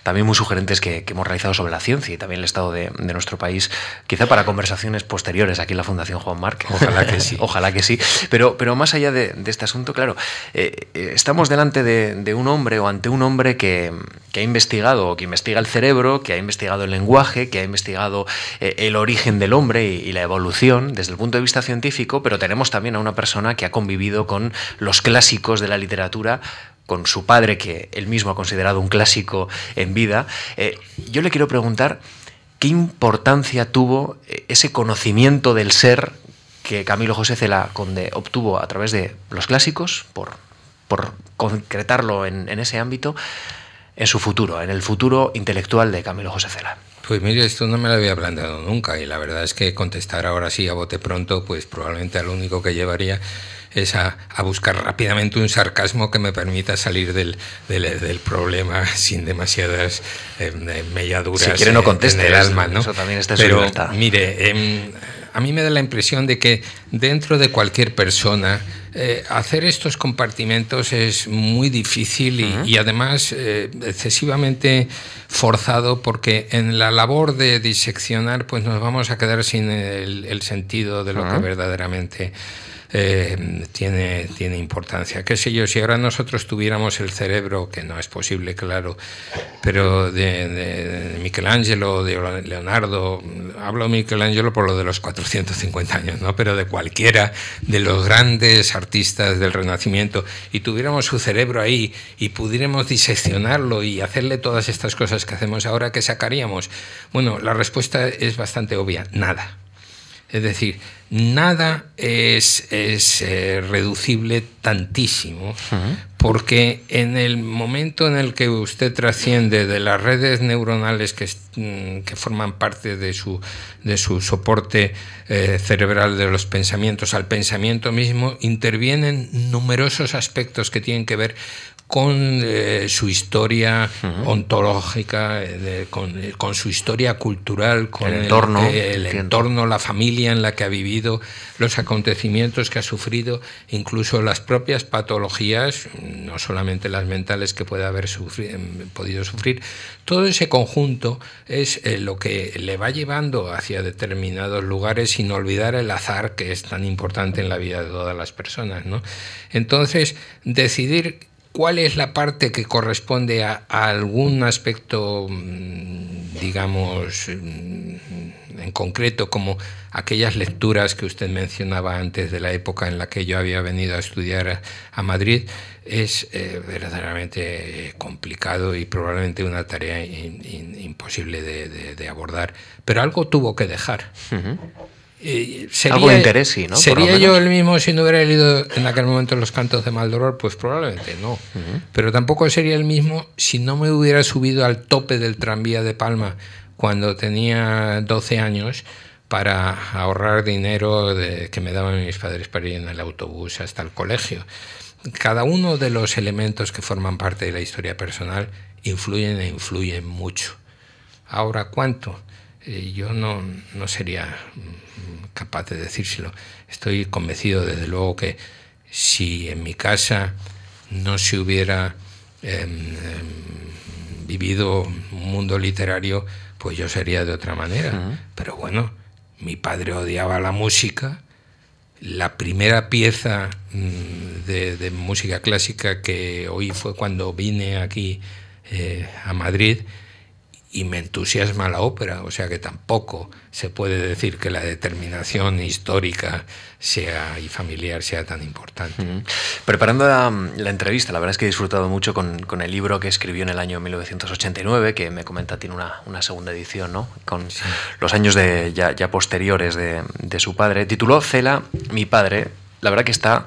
también muy sugerentes que, hemos realizado sobre la ciencia y también el estado de, nuestro país, quizá para conversaciones posteriores aquí en la Fundación Juan Marc. Ojalá que sí. [laughs] Ojalá que sí. Pero, pero más allá de, este asunto, claro, eh, eh, estamos delante de, un hombre o ante un hombre que, ha investigado, que investiga el cerebro, que ha investigado el lenguaje, que ha investigado eh, el origen del hombre y la evolución desde el punto de vista científico, pero tenemos también a una persona que ha convivido con los clásicos de la literatura, con su padre, que él mismo ha considerado un clásico en vida. Eh, yo le quiero preguntar qué importancia tuvo eh, ese conocimiento del ser que Camilo José Cela obtuvo a través de los clásicos, por, por concretarlo en, en ese ámbito, en su futuro, en el futuro intelectual de Camilo José Cela. Pues mire, esto no me lo había planteado nunca y la verdad es que contestar ahora sí a bote pronto, pues probablemente a lo único que llevaría es a, buscar rápidamente un sarcasmo que me permita salir del, del, problema [laughs] sin demasiadas eh, melladuras. Si quiere no conteste, el alma, ¿no? Eso también está Pero, mire, em, a mí me da la impresión de que dentro de cualquier persona eh, hacer estos compartimentos es muy difícil y, además eh, excesivamente forzado porque en la labor de diseccionar pues nos vamos a quedar sin el, sentido de lo que verdaderamente eh, tiene, tiene importancia. ¿Qué sé yo? Si ahora nosotros tuviéramos el cerebro, que no es posible, claro, pero de, de Michelangelo, de Leonardo, hablo de Michelangelo por lo de los 450 años, ¿no? pero de cualquiera de los grandes artistas del Renacimiento, y tuviéramos su cerebro ahí y pudiéramos diseccionarlo y hacerle todas estas cosas que hacemos ahora, ¿qué sacaríamos? Bueno, la respuesta es bastante obvia, nada. Es decir, nada es, eh, reducible tantísimo, porque en el momento en el que usted trasciende de las redes neuronales que, mm, que forman parte de su, de su soporte eh, cerebral de los pensamientos al pensamiento mismo, intervienen numerosos aspectos que tienen que ver con eh, su historia ontológica, eh, con, su historia cultural, con el entorno, el, entorno, la familia en la que ha vivido, los acontecimientos que ha sufrido, incluso las propias patologías, no solamente las mentales que puede haber em, podido sufrir. Todo ese conjunto es eh, lo que le va llevando hacia determinados lugares sin olvidar el azar que es tan importante en la vida de todas las personas. ¿no? Entonces, decidir ¿Cuál es la parte que corresponde a, algún aspecto, mm, digamos, mm, en concreto, como aquellas lecturas que usted mencionaba antes de la época en la que yo había venido a estudiar a, Madrid? Es eh, verdaderamente complicado y probablemente una tarea imposible de, abordar. Pero algo tuvo que dejar. Eh, sería, Algo de interés, ¿no? ¿Sería yo el mismo si no hubiera leído en aquel momento los cantos de Maldoror? Pues probablemente no. Pero tampoco sería el mismo si no me hubiera subido al tope del tranvía de Palma cuando tenía 12 años para ahorrar dinero de, que me daban mis padres para ir en el autobús hasta el colegio. Cada uno de los elementos que forman parte de la historia personal influyen e influyen mucho. Ahora, ¿cuánto? Eh, yo no, no sería capaz de decírselo. Estoy convencido, desde luego, que si en mi casa no se hubiera em, em, vivido un mundo literario, pues yo sería de otra manera. Pero bueno, mi padre odiaba la música. La primera pieza mm, de, música clásica que oí fue cuando vine aquí eh, a Madrid y me entusiasma la ópera, o sea que tampoco se puede decir que la determinación histórica sea y familiar sea tan importante. Preparando la, entrevista, la verdad es que he disfrutado mucho con, con, el libro que escribió en el año 1989, que me comenta tiene una, una segunda edición, ¿no? con los años de, ya, ya posteriores de, de su padre. Tituló Cela, mi padre. La verdad que está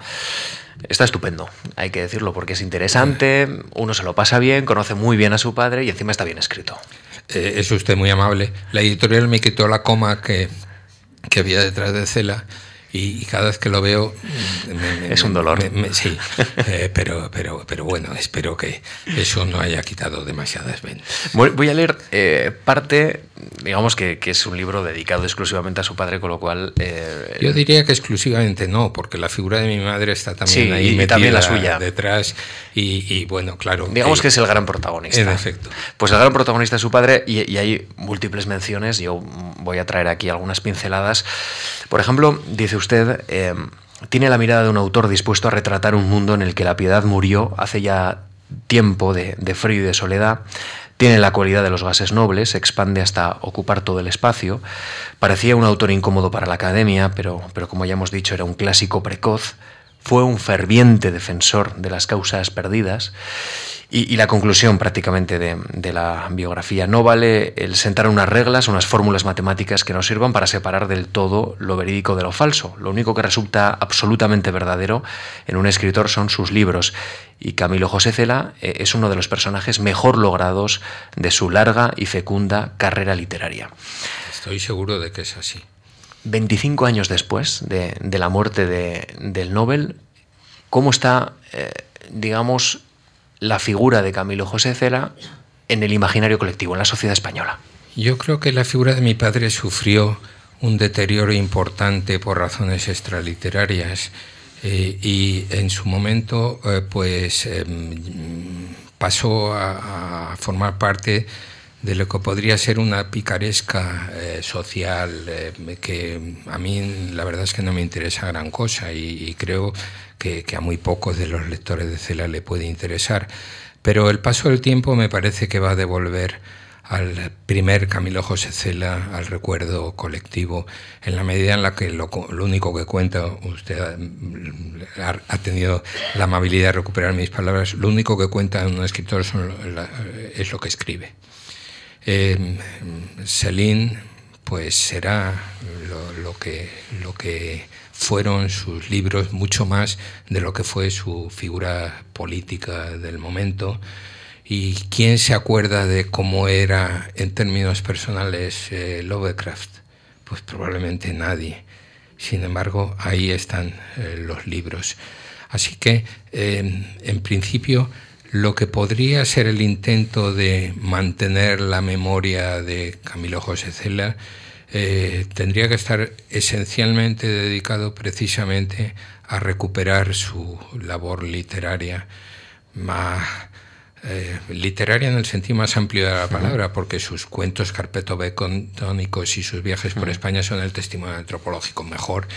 Está estupendo, hay que decirlo, porque es interesante, uno se lo pasa bien, conoce muy bien a su padre y encima está bien escrito. Eh, es usted muy amable. La editorial me quitó la coma que, que había detrás de Cela y, cada vez que lo veo es un dolor. sí, eh, pero, pero, pero bueno, espero que eso no haya quitado demasiadas ventas. Voy, a leer eh, parte, digamos que, que, es un libro dedicado exclusivamente a su padre, con lo cual... Eh, Yo diría que exclusivamente no, porque la figura de mi madre está también ahí y, también la suya detrás y, bueno, claro. Digamos que es el gran protagonista. En efecto. Pues el gran protagonista es su padre y, hay múltiples menciones, yo voy a traer aquí algunas pinceladas. Por ejemplo, dice usted usted eh, tiene la mirada de un autor dispuesto a retratar un mundo en el que la piedad murió hace ya tiempo de, frío y de soledad. Tiene la cualidad de los gases nobles, se expande hasta ocupar todo el espacio. Parecía un autor incómodo para la academia, pero, pero como ya hemos dicho, era un clásico precoz. Fue un ferviente defensor de las causas perdidas y, la conclusión prácticamente de, la biografía. No vale el sentar unas reglas, unas fórmulas matemáticas que nos sirvan para separar del todo lo verídico de lo falso. Lo único que resulta absolutamente verdadero en un escritor son sus libros. Y Camilo José Cela eh, es uno de los personajes mejor logrados de su larga y fecunda carrera literaria. Estoy seguro de que es así. 25 años después de, la muerte del Nobel, ¿cómo está, eh, digamos, la figura de Camilo José Cela en el imaginario colectivo, en la sociedad española? Yo creo que la figura de mi padre sufrió un deterioro importante por razones extraliterarias eh, y en su momento eh, pues em, pasó a, formar parte de lo que podría ser una picaresca eh, social eh, que a mí la verdad es que no me interesa gran cosa y, creo que, que, a muy pocos de los lectores de Cela le puede interesar. Pero el paso del tiempo me parece que va a devolver al primer Camilo José Cela, al recuerdo colectivo, en la medida en la que lo, único que cuenta, usted ha, tenido la amabilidad de recuperar mis palabras, lo único que cuenta un escritor es lo que escribe. Eh, pues será lo, que, lo que fueron sus libros, mucho más de lo que fue su figura política del momento ¿Y quién se acuerda de cómo era en términos personales eh, Lovecraft? Pues probablemente nadie. Sin embargo, ahí están eh, los libros. Así que, em, en principio, lo que podría ser el intento de mantener la memoria de Camilo José Cela eh, tendría que estar esencialmente dedicado precisamente a recuperar su labor literaria más eh, literaria en el sentido más amplio de la palabra, porque sus cuentos carpetobetónicos y sus viajes por España son el testimonio antropológico mejor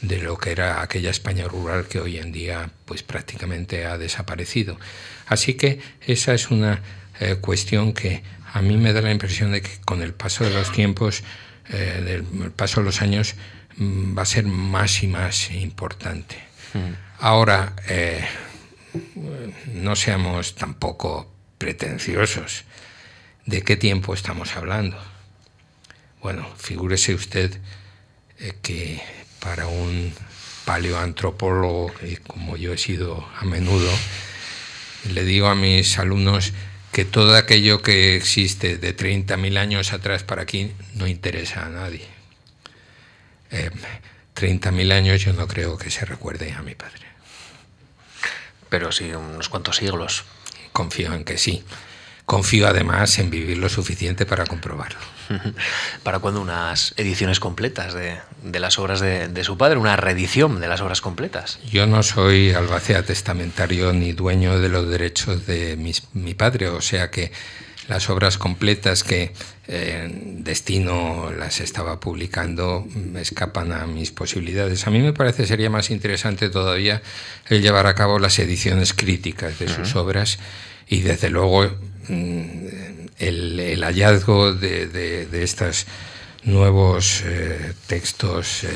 de lo que era aquella España rural que hoy en día pues prácticamente ha desaparecido. Así que esa es una eh, cuestión que a mí me da la impresión de que con el paso de los tiempos, eh, del paso de los años, mm, va a ser más y más importante. Ahora, no seamos tampoco pretenciosos. ¿De qué tiempo estamos hablando? Bueno, figúrese usted eh, que para un paleoantropólogo, como yo he sido a menudo, le digo a mis alumnos que todo aquello que existe de 30.000 años atrás para aquí no interesa a nadie. 30.000 eh, años yo no creo que se recuerde a mi padre. Pero sí, unos cuantos siglos. Confío en que sí. Confío además en vivir lo suficiente para comprobarlo. [laughs] ¿Para cuándo unas ediciones completas de, las obras de, su padre? ¿Una reedición de las obras completas? Yo no soy albacea testamentario ni dueño de los derechos de mi padre, o sea que las obras completas que eh, Destino las estaba publicando escapan a mis posibilidades. A mí me parece sería más interesante todavía el llevar a cabo las ediciones críticas de sus obras y desde luego mm, el, hallazgo de, estos nuevos eh, textos eh,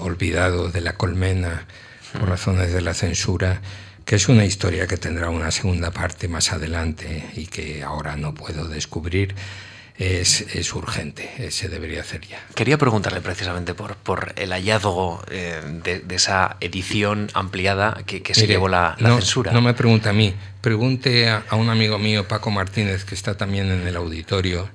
olvidados de la colmena por razones de la censura que es una historia que tendrá una segunda parte más adelante y que ahora no puedo descubrir. Es, es, urgente, se debería hacer ya. Quería preguntarle precisamente por, por el hallazgo eh, de, esa edición ampliada que, que se llevó la, no, censura. No me pregunte a mí, pregunte a, a, un amigo mío, Paco Martínez, que está también en el auditorio,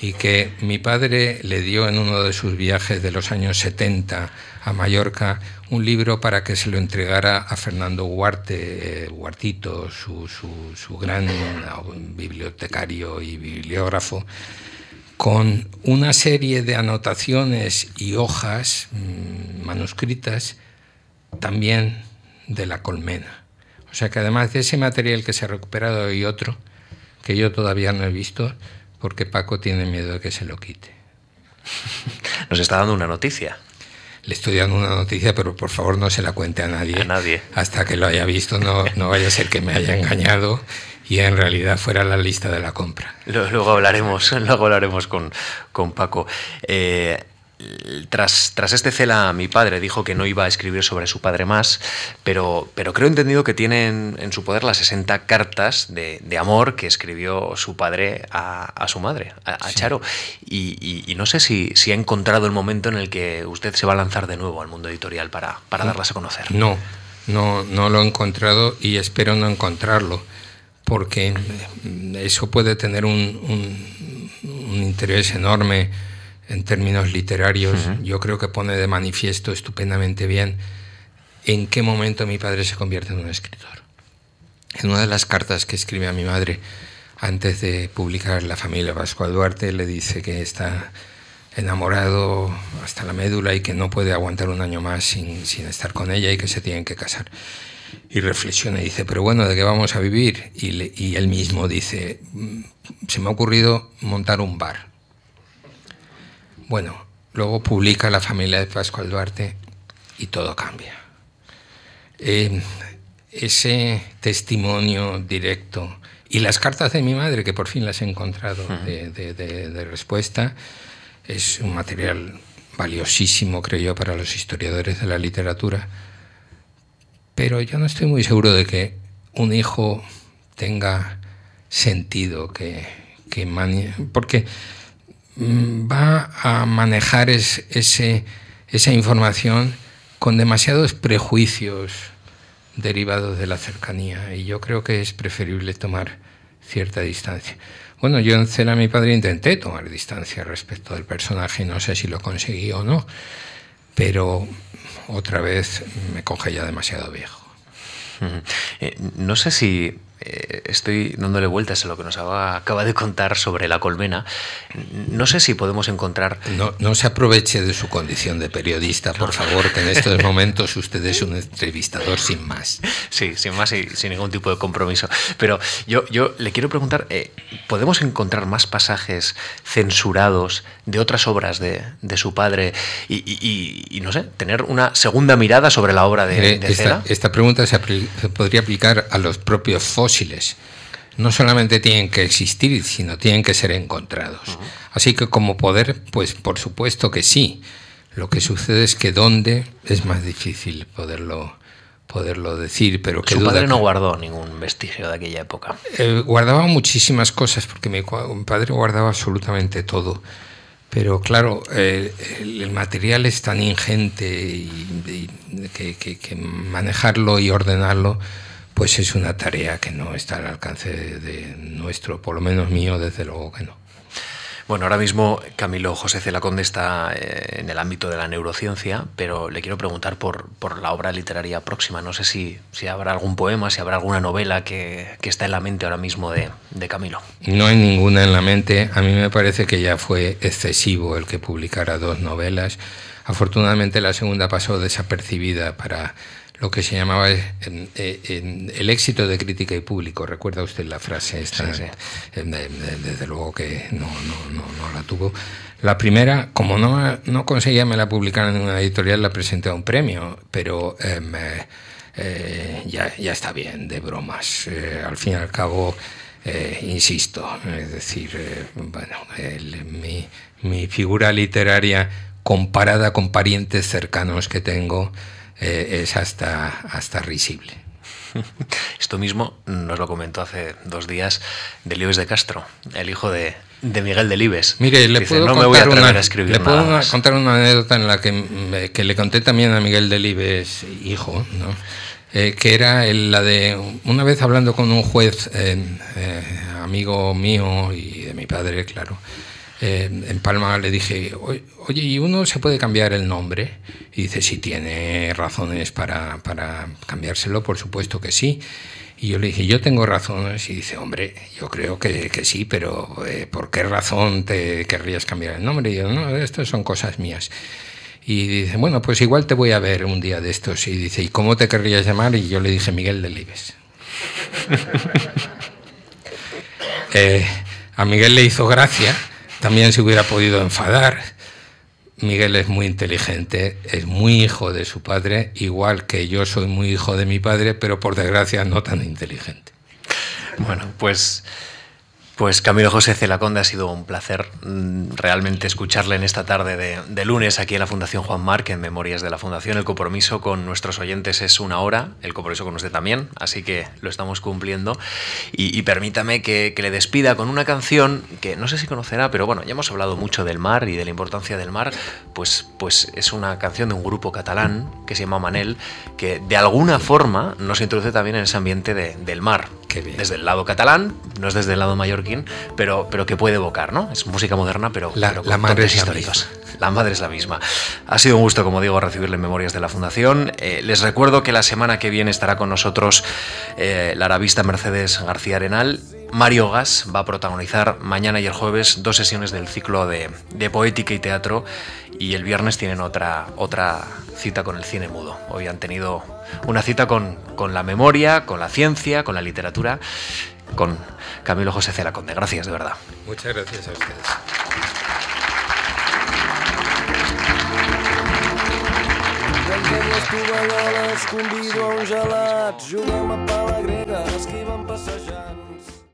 y que mi padre le dio en uno de sus viajes de los años 70 a Mallorca un libro para que se lo entregara a Fernando Huarte, Huartito, su, su, gran bibliotecario y bibliógrafo, con una serie de anotaciones y hojas mm, manuscritas también de la colmena. O sea que además de ese material que se ha recuperado y otro, que yo todavía no he visto, porque Paco tiene miedo de que se lo quite. Nos está dando una noticia le estoy dando una noticia, pero por favor no se la cuente a nadie. A nadie. Hasta que lo haya visto, no, no vaya a ser que me haya [laughs] engañado y en realidad fuera la lista de la compra. Luego hablaremos, [laughs] luego hablaremos con, con Paco. Eh, tras, tras este cela, mi padre dijo que no iba a escribir sobre su padre más, pero, pero creo entendido que tiene en, su poder las 60 cartas de, amor que escribió su padre a, su madre, a, Charo. Y, no sé si, si, ha encontrado el momento en el que usted se va a lanzar de nuevo al mundo editorial para, para darlas a conocer. No, no, no lo he encontrado y espero no encontrarlo, porque eso puede tener un, un interés enorme en términos literarios, yo creo que pone de manifiesto estupendamente bien en qué momento mi padre se convierte en un escritor. En una de las cartas que escribe a mi madre antes de publicar La familia Pascual Duarte, le dice que está enamorado hasta la médula y que no puede aguantar un año más sin, sin estar con ella y que se tienen que casar. y reflexiona y dice, pero bueno, ¿de qué vamos a vivir? Y, él mismo dice, mm, se me ha ocurrido montar un bar. Bueno, luego publica La familia de Pascual Duarte y todo cambia. Eh, ese testimonio directo y las cartas de mi madre, que por fin las he encontrado de, respuesta, es un material valiosísimo, creo yo, para los historiadores de la literatura. Pero yo no estoy muy seguro de que un hijo tenga sentido, que, que porque va a manejar ese, esa información con demasiados prejuicios derivados de la cercanía y yo creo que es preferible tomar cierta distancia. Bueno, yo en Cena, mi padre, intenté tomar distancia respecto del personaje, no sé si lo conseguí o no, pero otra vez me coge ya demasiado viejo. Eh, no sé si eh, estoy dándole vueltas a lo que nos acaba de contar sobre la colmena. No sé si podemos encontrar... No, no se aproveche de su condición de periodista, por favor, que en estos [laughs] momentos usted es un entrevistador sin más. Sí, sin más y sin ningún tipo de compromiso. Pero yo, yo le quiero preguntar, eh, ¿podemos encontrar más pasajes censurados de otras obras de, de su padre y, no sé, tener una segunda mirada sobre la obra de, de esta, esta, pregunta se, se podría aplicar a los propios fósiles no solamente tienen que existir, sino tienen que ser encontrados. Así que como poder, pues por supuesto que sí. Lo que sucede es que dónde es más difícil poderlo poderlo decir, pero que Su padre no guardó ningún vestigio de aquella época. Eh, guardaba muchísimas cosas, porque mi, padre guardaba absolutamente todo. Pero claro, eh, el, material es tan ingente y, que, manejarlo y ordenarlo pues es una tarea que no está al alcance de, nuestro, por lo menos mío, desde luego que no. Bueno, ahora mismo Camilo José Celaconde está eh, en el ámbito de la neurociencia, pero le quiero preguntar por, por la obra literaria próxima. No sé si, si, habrá algún poema, si habrá alguna novela que, que está en la mente ahora mismo de, de, Camilo. No hay ninguna en la mente. A mí me parece que ya fue excesivo el que publicara dos novelas. Afortunadamente la segunda pasó desapercibida para lo que se llamaba el éxito de crítica y público. ¿Recuerda usted la frase esta? Desde luego que no, la tuvo. La primera, como no, no conseguía me la publicar en una editorial, la presenté a un premio, pero em, eh, ya, está bien, de bromas. Eh, al fin y al cabo, eh, insisto, es decir, bueno, mi, mi figura literaria comparada con parientes cercanos que tengo, eh, es hasta, hasta risible. [laughs] Esto mismo nos lo comentó hace dos días Delibes de Castro, el hijo de, de Miguel Delibes. Mire, le puedo, contar, una, le puedo contar una anécdota en la que, que, le conté también a Miguel Delibes, hijo, ¿no? Eh, que era la de una vez hablando con un juez, eh, amigo mío y de mi padre, claro, en Palma le dije, oye, ¿y uno se puede cambiar el nombre? Y dice, si tiene razones para, para cambiárselo, por supuesto que sí. Y yo le dije, yo tengo razones. Y dice, hombre, yo creo que, que sí, pero eh, ¿por qué razón te querrías cambiar el nombre? Y yo, no, estas son cosas mías. Y dice, bueno, pues igual te voy a ver un día de estos. Y dice, ¿y cómo te querrías llamar? Y yo le dije, Miguel Delibes. [laughs] eh, a Miguel le hizo gracia también se hubiera podido enfadar. Miguel es muy inteligente, es muy hijo de su padre, igual que yo soy muy hijo de mi padre, pero por desgracia no tan inteligente. Bueno, pues pues Camilo José Celaconde ha sido un placer mm, realmente escucharle en esta tarde de, lunes aquí en la Fundación Juan Marc, en Memorias de la Fundación. El compromiso con nuestros oyentes es una hora, el compromiso con usted también, así que lo estamos cumpliendo. Y, permítame que, le despida con una canción que no sé si conocerá, pero bueno, ya hemos hablado mucho del mar y de la importancia del mar, pues, pues es una canción de un grupo catalán que se llama Manel, que de alguna forma nos introduce también en ese ambiente del mar. Desde el lado catalán, no es desde el lado mayor pero, pero que puede evocar, ¿no? Es música moderna, pero, la, la madre es históricos. La, madre es la misma. Ha sido un gusto, como digo, recibirle Memorias de la Fundación. Eh, les recuerdo que la semana que viene estará con nosotros eh, la arabista Mercedes García Arenal Mario Gas va a protagonizar mañana y el jueves dos sesiones del ciclo de, poética y teatro y el viernes tienen otra, otra cita con el cine mudo. Hoy han tenido una cita con, con la memoria, con la ciencia, con la literatura, con Camilo José Cera Conde. Gracias, de verdad. Muchas gracias a ustedes.